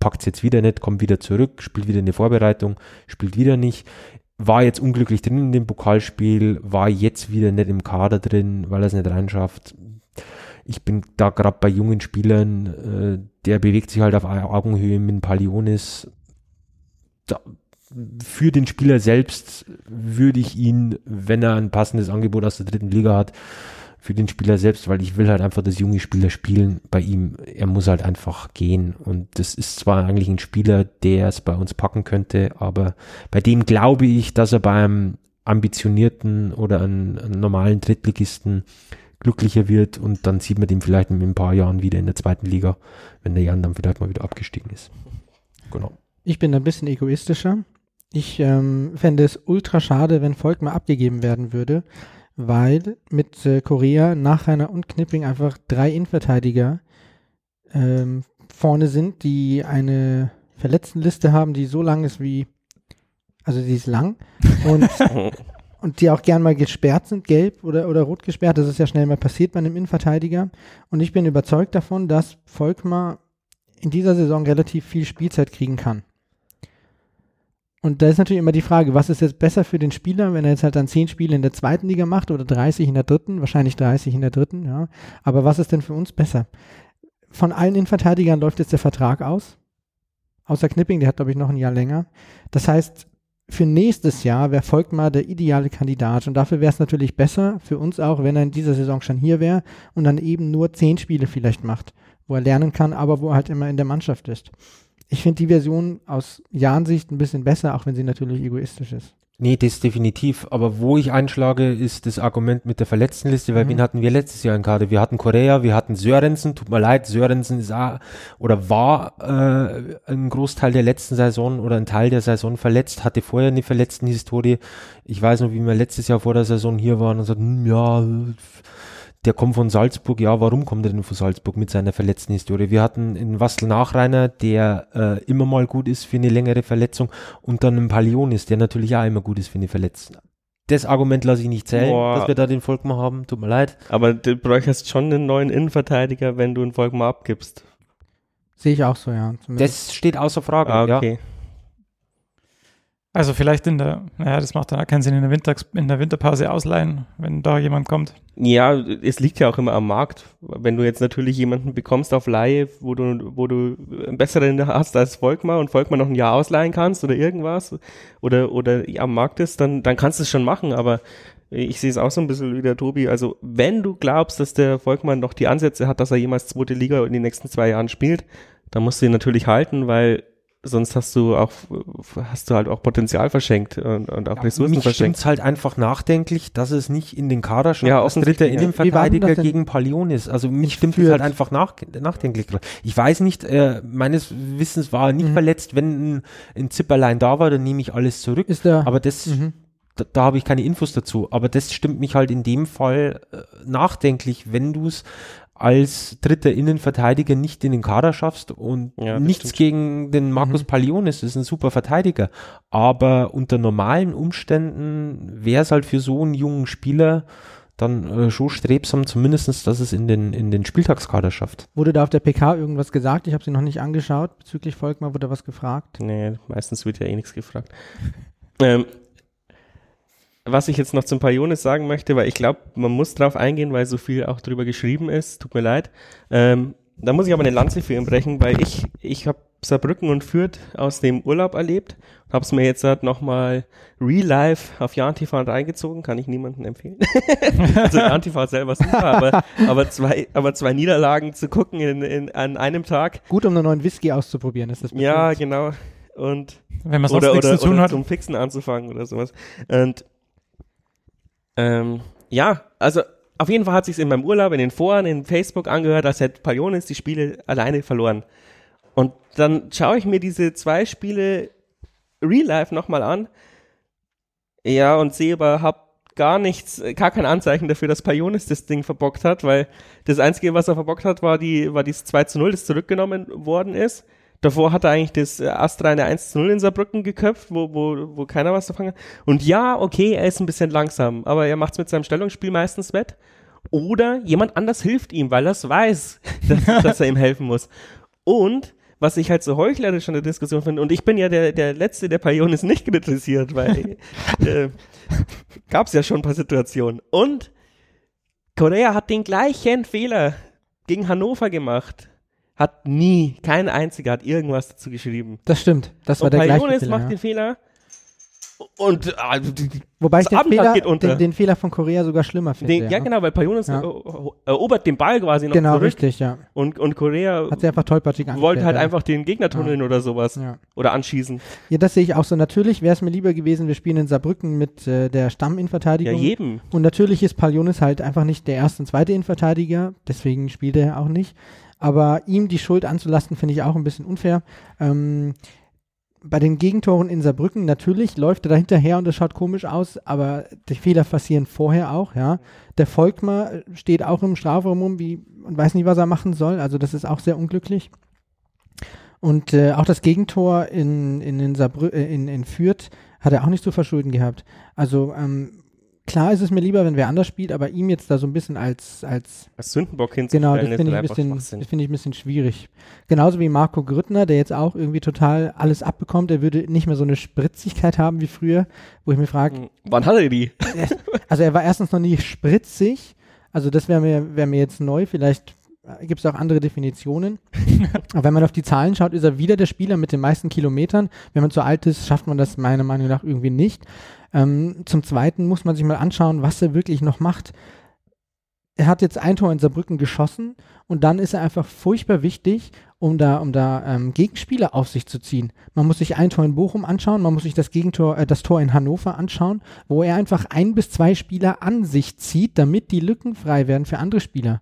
packt es jetzt wieder nicht, kommt wieder zurück, spielt wieder eine Vorbereitung, spielt wieder nicht, war jetzt unglücklich drin in dem Pokalspiel, war jetzt wieder nicht im Kader drin, weil er es nicht reinschafft. Ich bin da gerade bei jungen Spielern, äh, der bewegt sich halt auf Augenhöhe mit Palionis. Da für den Spieler selbst würde ich ihn, wenn er ein passendes Angebot aus der dritten Liga hat, für den Spieler selbst, weil ich will halt einfach, dass junge Spieler spielen bei ihm. Er muss halt einfach gehen. Und das ist zwar eigentlich ein Spieler, der es bei uns packen könnte, aber bei dem glaube ich, dass er beim ambitionierten oder einen, einen normalen Drittligisten glücklicher wird und dann sieht man den vielleicht in ein paar Jahren wieder in der zweiten Liga, wenn der Jan dann vielleicht mal wieder abgestiegen ist. Genau. Ich bin ein bisschen egoistischer. Ich ähm, fände es ultra schade, wenn Volk mal abgegeben werden würde, weil mit äh, Korea, Nachreiner und Knipping einfach drei Innenverteidiger ähm, vorne sind, die eine Verletztenliste haben, die so lang ist wie, also die ist lang und, und die auch gern mal gesperrt sind, gelb oder, oder rot gesperrt. Das ist ja schnell mal passiert bei einem Innenverteidiger. Und ich bin überzeugt davon, dass Volkmar in dieser Saison relativ viel Spielzeit kriegen kann. Und da ist natürlich immer die Frage, was ist jetzt besser für den Spieler, wenn er jetzt halt dann 10 Spiele in der zweiten Liga macht oder 30 in der dritten, wahrscheinlich 30 in der dritten, ja. Aber was ist denn für uns besser? Von allen Innenverteidigern läuft jetzt der Vertrag aus. Außer Knipping, der hat, glaube ich, noch ein Jahr länger. Das heißt, für nächstes Jahr wäre Volkmar der ideale Kandidat. Und dafür wäre es natürlich besser für uns auch, wenn er in dieser Saison schon hier wäre und dann eben nur 10 Spiele vielleicht macht, wo er lernen kann, aber wo er halt immer in der Mannschaft ist ich finde die Version aus Jahrensicht ein bisschen besser, auch wenn sie natürlich egoistisch ist. Nee, das definitiv. Aber wo ich einschlage, ist das Argument mit der Verletztenliste, weil mhm. wen hatten wir letztes Jahr in Karte? Wir hatten Korea, wir hatten Sörensen, tut mir leid, Sörensen ist auch, oder war äh, ein Großteil der letzten Saison oder ein Teil der Saison verletzt, hatte vorher eine Verletztenhistorie. Ich weiß noch, wie wir letztes Jahr vor der Saison hier waren und sagten, hm, ja, der kommt von Salzburg. Ja, warum kommt er denn von Salzburg mit seiner verletzten Historie? Wir hatten einen Wastel Nachreiner, der äh, immer mal gut ist für eine längere Verletzung und dann einen Palionis, der natürlich auch immer gut ist für eine Verletzung. Das Argument lasse ich nicht zählen, Boah. dass wir da den Volkmar haben. Tut mir leid. Aber du bräuchtest schon einen neuen Innenverteidiger, wenn du einen Volkmar abgibst. Sehe ich auch so, ja. Zumindest. Das steht außer Frage. Ah, okay. Ja. Also vielleicht in der, naja, das macht dann auch keinen Sinn, in der, Winter, in der Winterpause ausleihen, wenn da jemand kommt. Ja, es liegt ja auch immer am Markt. Wenn du jetzt natürlich jemanden bekommst auf Laie, wo du, wo du einen besseren hast als Volkmar und Volkmar noch ein Jahr ausleihen kannst oder irgendwas oder, oder am Markt ist, dann, dann kannst du es schon machen, aber ich sehe es auch so ein bisschen wie der Tobi. Also, wenn du glaubst, dass der Volkmann noch die Ansätze hat, dass er jemals zweite Liga in den nächsten zwei Jahren spielt, dann musst du ihn natürlich halten, weil sonst hast du auch, hast du halt auch Potenzial verschenkt und, und auch ja, Ressourcen mich verschenkt. Mich halt einfach nachdenklich, dass es nicht in den Kader schafft, ja, als dritter ja. Innenverteidiger gegen Palionis. Also mich stimmt es halt einfach nach, nachdenklich. Ich weiß nicht, äh, meines Wissens war er nicht mhm. verletzt, wenn ein, ein Zipperlein da war, dann nehme ich alles zurück. Ist der, Aber das, mhm. da, da habe ich keine Infos dazu. Aber das stimmt mich halt in dem Fall äh, nachdenklich, wenn du es als dritter Innenverteidiger nicht in den Kader schaffst und ja, nichts stimmt. gegen den Markus mhm. Palionis, ist ein super Verteidiger. Aber unter normalen Umständen wäre es halt für so einen jungen Spieler dann äh, schon strebsam, zumindestens, dass es in den, in den Spieltagskader schafft. Wurde da auf der PK irgendwas gesagt? Ich habe sie noch nicht angeschaut. Bezüglich Volkmar wurde was gefragt? Nee, meistens wird ja eh nichts gefragt. ähm, was ich jetzt noch zum Pajonis sagen möchte, weil ich glaube, man muss drauf eingehen, weil so viel auch drüber geschrieben ist. Tut mir leid. Ähm, da muss ich aber eine Lanze für ihn brechen, weil ich, ich habe Saarbrücken und Fürth aus dem Urlaub erlebt, habe es mir jetzt halt nochmal real life auf Jan TV reingezogen, kann ich niemandem empfehlen. also Jan TV selber super, aber, aber, zwei, aber zwei Niederlagen zu gucken in, in, an einem Tag. Gut, um einen neuen Whisky auszuprobieren, ist das bestimmt. Ja, genau. Und wenn man sonst oder, nichts oder, zu tun oder hat. zum Fixen anzufangen oder sowas. Und ähm, ja, also auf jeden Fall hat sich in meinem Urlaub in den Foren, in Facebook angehört, als hätte Palionis die Spiele alleine verloren. Und dann schaue ich mir diese zwei Spiele Real Life nochmal an. Ja, und sehe aber, hab gar nichts, gar kein Anzeichen dafür, dass Palionis das Ding verbockt hat, weil das Einzige, was er verbockt hat, war die, war dieses 2 zu 0, das zurückgenommen worden ist. Davor hat er eigentlich das äh, astreine 1 zu 0 in Saarbrücken geköpft, wo, wo, wo keiner was davon hat. Und ja, okay, er ist ein bisschen langsam, aber er macht es mit seinem Stellungsspiel meistens wett. Oder jemand anders hilft ihm, weil er es weiß, dass, dass er ihm helfen muss. Und was ich halt so heuchlerisch an der Diskussion finde, und ich bin ja der, der Letzte, der Pionis nicht kritisiert, weil äh, gab es ja schon ein paar Situationen. Und Korea hat den gleichen Fehler gegen Hannover gemacht hat nie, kein einziger hat irgendwas dazu geschrieben. Das stimmt. Das war und der gleiche Fehler, macht ja. den Fehler Und die- die- Wobei ich den Abendblatt Fehler, den, den Fehler von Korea sogar schlimmer finde. den, ja, genau, weil Pajonis Ja. er- erobert den Ball quasi noch Genau, zurück richtig, ja. und, und Korea Hat sie einfach tollpatschig wollte halt ja. einfach den Gegner tunneln oder sowas. Ja. Oder anschießen. ja, das sehe ich auch so. Natürlich wäre es mir lieber gewesen, wir spielen in Saarbrücken mit äh, der Ja, Stamminverteidigung. jedem. Und natürlich ist Palionis halt einfach nicht der erste und zweite Innenverteidiger, deswegen spielt er auch nicht. Aber ihm die Schuld anzulasten, finde ich auch ein bisschen unfair. Ähm, bei den Gegentoren in Saarbrücken natürlich läuft er da hinterher und das schaut komisch aus, aber die Fehler passieren vorher auch, ja. Der Volkmar steht auch im Strafraum rum wie, und weiß nicht, was er machen soll, also das ist auch sehr unglücklich. Und äh, auch das Gegentor in, in, in, Saarbrü äh, in, in Fürth hat er auch nicht zu verschulden gehabt. Also ähm, klar ist es mir lieber, wenn wer anders spielt, aber ihm jetzt da so ein bisschen als, als Als Sündenbock genau, hinzustellen, das finde ich, ein bisschen- finde ich ein bisschen schwierig. Genauso wie Marco Grüttner, der jetzt auch irgendwie total alles abbekommt, der würde nicht mehr so eine Spritzigkeit haben wie früher, wo ich mir frage, Hm, Wann hat er die? also er war erstens noch nie spritzig, also das wäre mir, wär mir jetzt neu, vielleicht gibt es auch andere Definitionen. Aber wenn man auf die Zahlen schaut, ist er wieder der Spieler mit den meisten Kilometern. Wenn man zu alt ist, schafft man das meiner Meinung nach irgendwie nicht. Ähm, zum Zweiten muss man sich mal anschauen, was er wirklich noch macht. Er hat jetzt ein Tor in Saarbrücken geschossen und dann ist er einfach furchtbar wichtig, um da, um da ähm, Gegenspieler auf sich zu ziehen. Man muss sich ein Tor in Bochum anschauen, man muss sich das Gegentor, äh, das Tor in Hannover anschauen, wo er einfach ein bis zwei Spieler an sich zieht, damit die Lücken frei werden für andere Spieler.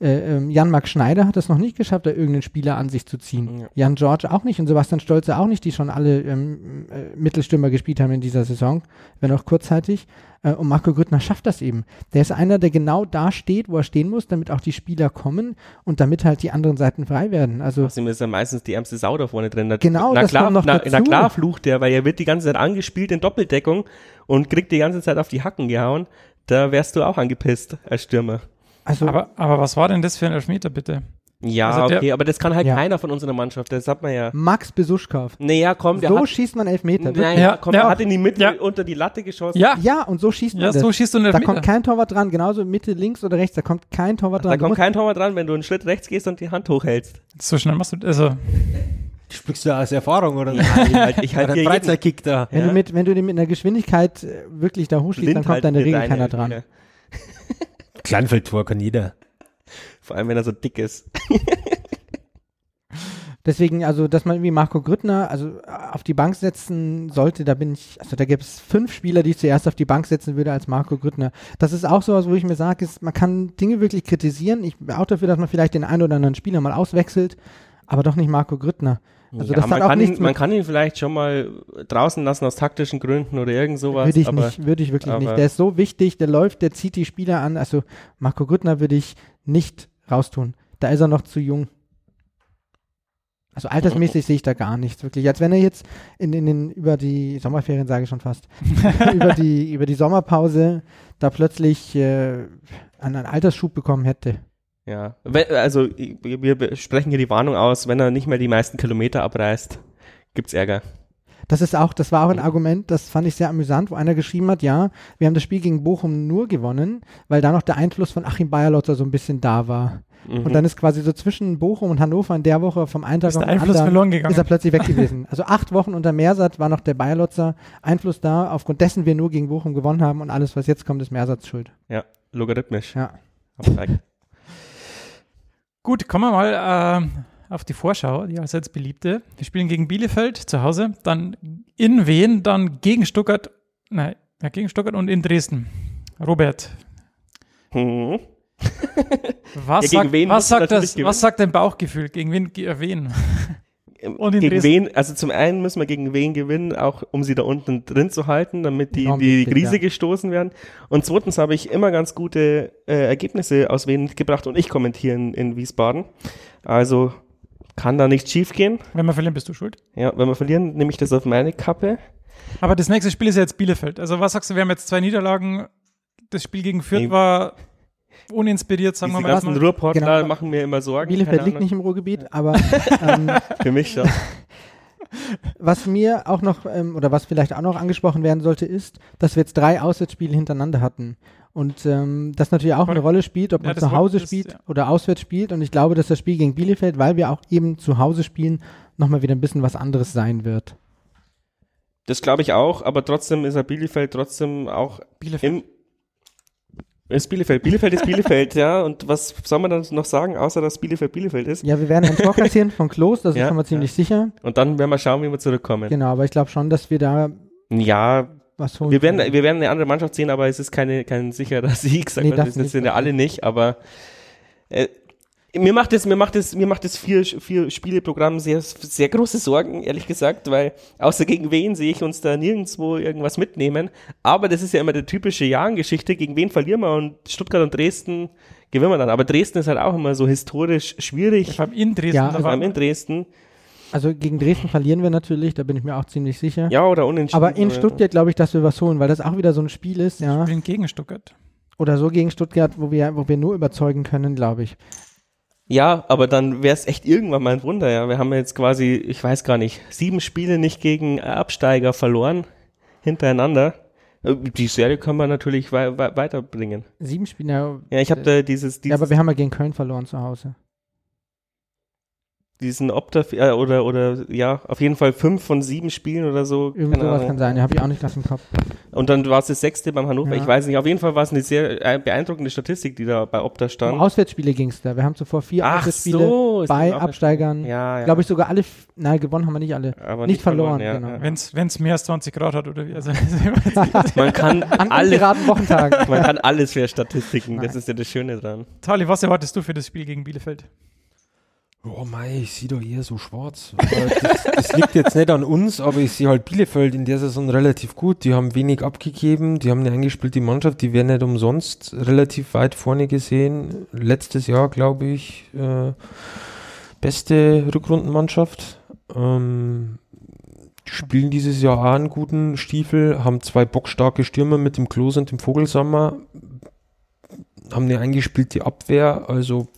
Äh, ähm, Jan-Marc Schneider hat es noch nicht geschafft, da irgendeinen Spieler an sich zu ziehen. Ja. Jan George auch nicht und Sebastian Stolze auch nicht, die schon alle ähm, äh, Mittelstürmer gespielt haben in dieser Saison, wenn auch kurzzeitig. Äh, und Marco Grüttner schafft das eben. Der ist einer, der genau da steht, wo er stehen muss, damit auch die Spieler kommen und damit halt die anderen Seiten frei werden. Also Außerdem ist er meistens die ärmste Sau da vorne drin. Na, Genau, na das klar, noch na, dazu. na klar flucht der, weil er wird die ganze Zeit angespielt in Doppeldeckung und kriegt die ganze Zeit auf die Hacken gehauen. Da wärst du auch angepisst als Stürmer. Also Aber, aber was war denn das für ein Elfmeter, bitte? Ja, Also der- okay, aber das kann halt Ja. keiner von unserer Mannschaft. Das hat man ja. Max Besuschkow. Naja, komm, der So hat. schießt man Elfmeter. Naja, Ja, komm, ja. der hat in die Mitte Ja. unter die Latte geschossen. Ja, Ja, und so schießt man ja das. so schießt du einen da Elfmeter. kommt kein Torwart dran, genauso Mitte, links oder rechts, da kommt kein Torwart Da dran. Du kommt kein Torwart dran, wenn du einen Schritt rechts gehst und die Hand hochhältst. so schnell machst du also Sprichst du aus Erfahrung oder? ich halt, ich halt Oder hier jeden Freizeitkick da. Wenn, Ja. du mit, wenn du den mit einer Geschwindigkeit wirklich da hochschießt, dann kommt da in der halten Regel keiner dran. Kleinfeldtor kann jeder. Vor allem, wenn er so dick ist. Deswegen, also, dass man irgendwie Marco Grüttner, also auf die Bank setzen sollte, da bin ich, also da gibt es fünf Spieler, die ich zuerst auf die Bank setzen würde als Marco Grüttner. Das ist auch sowas, wo ich mir sage, ist, man kann Dinge wirklich kritisieren. Ich bin auch dafür, dass man vielleicht den einen oder anderen Spieler mal auswechselt, aber doch nicht Marco Grüttner. Also das man, hat auch kann nichts ihn, man kann ihn vielleicht schon mal draußen lassen aus taktischen Gründen oder irgend sowas. würde ich aber nicht, würde ich wirklich nicht. Der ist so wichtig, der läuft, der zieht die Spieler an. Also Marco Grüttner würde ich nicht raustun. Da ist er noch zu jung. Also altersmäßig sehe ich da gar nichts, wirklich. Als wenn er jetzt in, in den, über die Sommerferien, sage ich schon fast, über, die, über die Sommerpause da plötzlich äh, einen Altersschub bekommen hätte. Ja, also wir sprechen hier die Warnung aus, wenn er nicht mehr die meisten Kilometer abreißt, gibt's Ärger. Das ist auch, das war auch ein Argument, das fand ich sehr amüsant, wo einer geschrieben hat, ja, wir haben das Spiel gegen Bochum nur gewonnen, weil da noch der Einfluss von Achim Bayerlotzer so ein bisschen da war. Mhm. Und dann ist quasi so zwischen Bochum und Hannover in der Woche vom einen Tag ist auf der den Einfluss anderen verloren gegangen. ist er plötzlich weg gewesen. Also acht Wochen unter Meersatz war noch der Bayerlotzer Einfluss da, aufgrund dessen wir nur gegen Bochum gewonnen haben und alles, was jetzt kommt, ist Meersatz schuld. ja, logarithmisch. Ja. Gut, kommen wir mal äh, auf die Vorschau, die allseits beliebte. Wir spielen gegen Bielefeld zu Hause, dann in Wien, dann gegen Stuttgart, nein, ja, gegen Stuttgart und in Dresden. Robert, Hm. was, Ja, gegen sagt, was, sagt das, was sagt dein Bauchgefühl? Gegen wen? ge- äh, wen? Und in gegen Dresden. wen, also zum einen müssen wir gegen wen gewinnen, auch um sie da unten drin zu halten, damit die, Enorm die Krise ja. gestoßen werden. Und zweitens habe ich immer ganz gute äh, Ergebnisse aus Wien mitgebracht und ich kommentiere in, in Wiesbaden. Also kann da nichts schief gehen. Wenn wir verlieren, bist du schuld. Ja, wenn wir verlieren, nehme ich das auf meine Kappe. Aber das nächste Spiel ist ja jetzt Bielefeld. Also was sagst du, wir haben jetzt zwei Niederlagen. Das Spiel gegen Fürth Nee. war uninspiriert, sagen Diese wir mal. ganzen erstmal. Ruhrportler Genau. machen mir immer Sorgen. Bielefeld liegt nicht im Ruhrgebiet, aber ähm, Für mich schon. was mir auch noch, ähm, oder was vielleicht auch noch angesprochen werden sollte, ist, dass wir jetzt drei Auswärtsspiele hintereinander hatten. Und ähm, das natürlich auch eine Rolle spielt, ob Ja, man das zu Hause spielt ja. oder auswärts spielt. Und ich glaube, dass das Spiel gegen Bielefeld, weil wir auch eben zu Hause spielen, nochmal wieder ein bisschen was anderes sein wird. Das glaube ich auch, aber trotzdem ist er Bielefeld trotzdem auch Bielefeld. im ist Bielefeld. Bielefeld ist Bielefeld, ja. Und was soll man dann noch sagen, außer dass Bielefeld Bielefeld ist? Ja, wir werden ein Tor kassieren von Klos, das Ja, ist schon mal ziemlich sicher. Und dann werden wir schauen, wie wir zurückkommen. Genau, aber ich glaube schon, dass wir da Ja, was holen. wir werden, wir werden eine andere Mannschaft sehen, aber es ist keine, kein sicherer Sieg. Sagen Nee, wir. das sind ja alle nicht, aber äh, mir macht es, mir macht es, mir macht es vier, vier Spieleprogramm sehr, sehr große Sorgen, ehrlich gesagt, weil außer gegen wen sehe ich uns da nirgendwo irgendwas mitnehmen. Aber das ist ja immer die typische Jahrengeschichte. Gegen wen verlieren wir und Stuttgart und Dresden gewinnen wir dann. Aber Dresden ist halt auch immer so historisch schwierig. Vor allem in Dresden. Ja, Vor allem in Dresden. Also gegen Dresden verlieren wir natürlich, da bin ich mir auch ziemlich sicher. Ja, oder unentschieden. Aber in Stuttgart glaube ich, dass wir was holen, weil das auch wieder so ein Spiel ist, ja. spielen gegen Stuttgart. Oder so gegen Stuttgart, wo wir, wo wir nur überzeugen können, glaube ich. Ja, aber dann wäre es echt irgendwann mal ein Wunder, ja. Wir haben jetzt quasi, ich weiß gar nicht, sieben Spiele nicht gegen Absteiger verloren hintereinander. Äh, Die Serie kann man natürlich wei wei weiterbringen. Sieben Spiele. Ja, Ja, ich habe da dieses, ja, dieses aber wir haben ja gegen Köln verloren zu Hause. Diesen Opta äh, oder oder ja, auf jeden Fall fünf von sieben Spielen oder so. Irgend keine sowas kann sein, ja, habe ich auch nicht ganz im Kopf. Und dann war es das sechste beim Hannover. Ja. Ich weiß nicht. Auf jeden Fall war es eine sehr äh, beeindruckende Statistik, die da bei Opta Um stand. Auswärtsspiele ging es da. Wir haben zuvor vier Ach Auswärtsspiele so, bei das Absteigern. Ja, ja. Glaube ich sogar alle, nein, gewonnen haben wir nicht alle. aber nicht verloren, ja, genau. Wenn es mehr als 20 Grad hat oder wie. Also, Man kann An alles, ungeraden Wochentagen. man kann alles für Statistiken. Das Nein. ist ja das Schöne dran. Tali, was erwartest du für das Spiel gegen Bielefeld? Oh mei, ich sehe doch eher so schwarz. Aber das, das liegt jetzt nicht an uns, aber ich sehe halt Bielefeld in der Saison relativ gut. Die haben wenig abgegeben, die haben eine eingespielte Mannschaft, die werden nicht umsonst relativ weit vorne gesehen. Letztes Jahr, glaube ich, äh, beste Rückrundenmannschaft. Ähm, spielen dieses Jahr auch einen guten Stiefel, haben zwei bockstarke Stürmer mit dem Klos und dem Vogelsammer, haben eine eingespielte Abwehr, also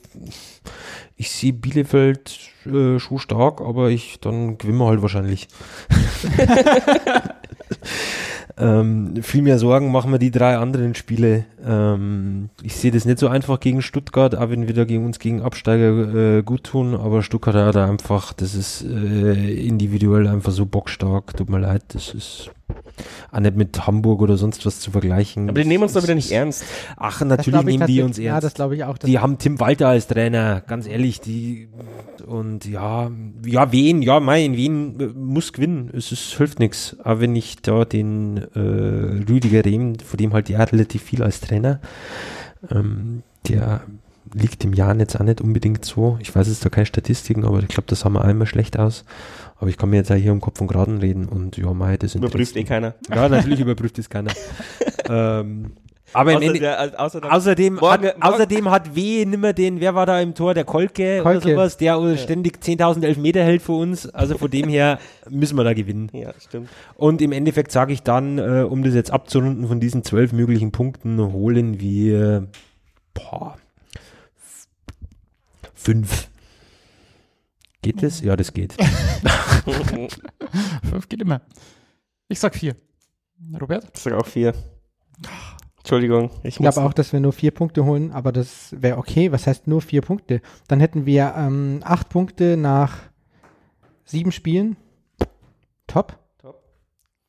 ich sehe Bielefeld äh, schon stark, aber ich dann gewinnen wir halt wahrscheinlich. ähm, viel mehr Sorgen machen wir die drei anderen Spiele. Ähm, ich sehe das nicht so einfach gegen Stuttgart, auch wenn wir da gegen uns gegen Absteiger äh, gut tun, aber Stuttgart hat einfach, das ist äh, individuell einfach so bockstark. Tut mir leid, das ist auch nicht mit Hamburg oder sonst was zu vergleichen. Aber die nehmen uns doch wieder nicht ernst. Ach, natürlich nehmen die uns ernst. Ja, das glaube ich auch. Die haben Tim Walter als Trainer, ganz ehrlich, die und ja, ja, wen, ja, mein, wen äh, muss gewinnen. Es ist, hilft nichts. Aber wenn ich da den äh, Rüdiger Rehm, von dem halt ja relativ viel als Trainer, ähm, der liegt im Jahr jetzt auch nicht unbedingt so. Ich weiß jetzt da keine Statistiken, aber ich glaube, das haben wir einmal schlecht aus. Aber ich kann mir jetzt auch hier um Kopf und Graden reden und ja, mei, das Überprüft eh keiner. Ja, natürlich überprüft es keiner. ähm, aber Außer Ende, der, außer Außerdem, Morgen- hat, morgen- außerdem hat W nimmer den, wer war da im Tor, der Kolke, oder Kolke. sowas, der uns ständig 10.000 Elfmeter hält für uns. Also von dem her müssen wir da gewinnen. ja, stimmt. Und im Endeffekt sage ich dann, äh, um das jetzt abzurunden, von diesen zwölf möglichen Punkten holen wir boah, fünf. Geht das? Ja, das geht. Fünf geht immer. Ich sag vier. Robert? Ich sag auch vier. Entschuldigung, ich, Ich glaube auch, dass wir nur vier Punkte holen, aber das wäre okay. Was heißt nur vier Punkte? Dann hätten wir ähm, acht Punkte nach sieben Spielen. Top.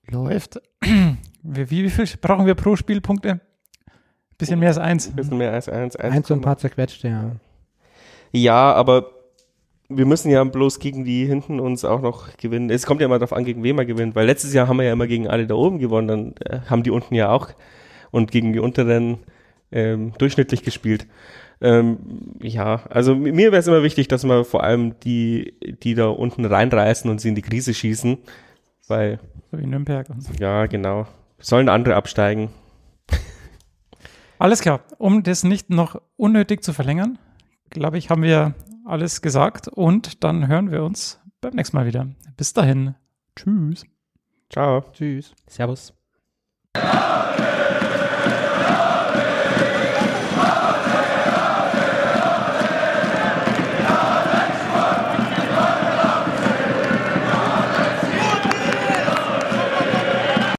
Läuft. Wie, wie, wie viel brauchen wir pro Spielpunkte? Bisschen mehr als eins. Ein bisschen mehr als eins. Eins und ein paar zerquetschte, ja. Ja, aber wir müssen ja bloß gegen die hinten uns auch noch gewinnen. Es kommt ja immer darauf an, gegen wen man gewinnt, weil letztes Jahr haben wir ja immer gegen alle da oben gewonnen, dann äh, haben die unten ja auch und gegen die unteren ähm, durchschnittlich gespielt. Ähm, ja, also mi- mir wäre es immer wichtig, dass wir vor allem die, die da unten reinreißen und sie in die Krise schießen, weil, So wie Nürnberg und so. ja, genau, sollen andere absteigen. Alles klar. Um das nicht noch unnötig zu verlängern, glaube ich, haben wir alles gesagt und dann hören wir uns beim nächsten Mal wieder. Bis dahin. Tschüss. Ciao. Tschüss. Servus.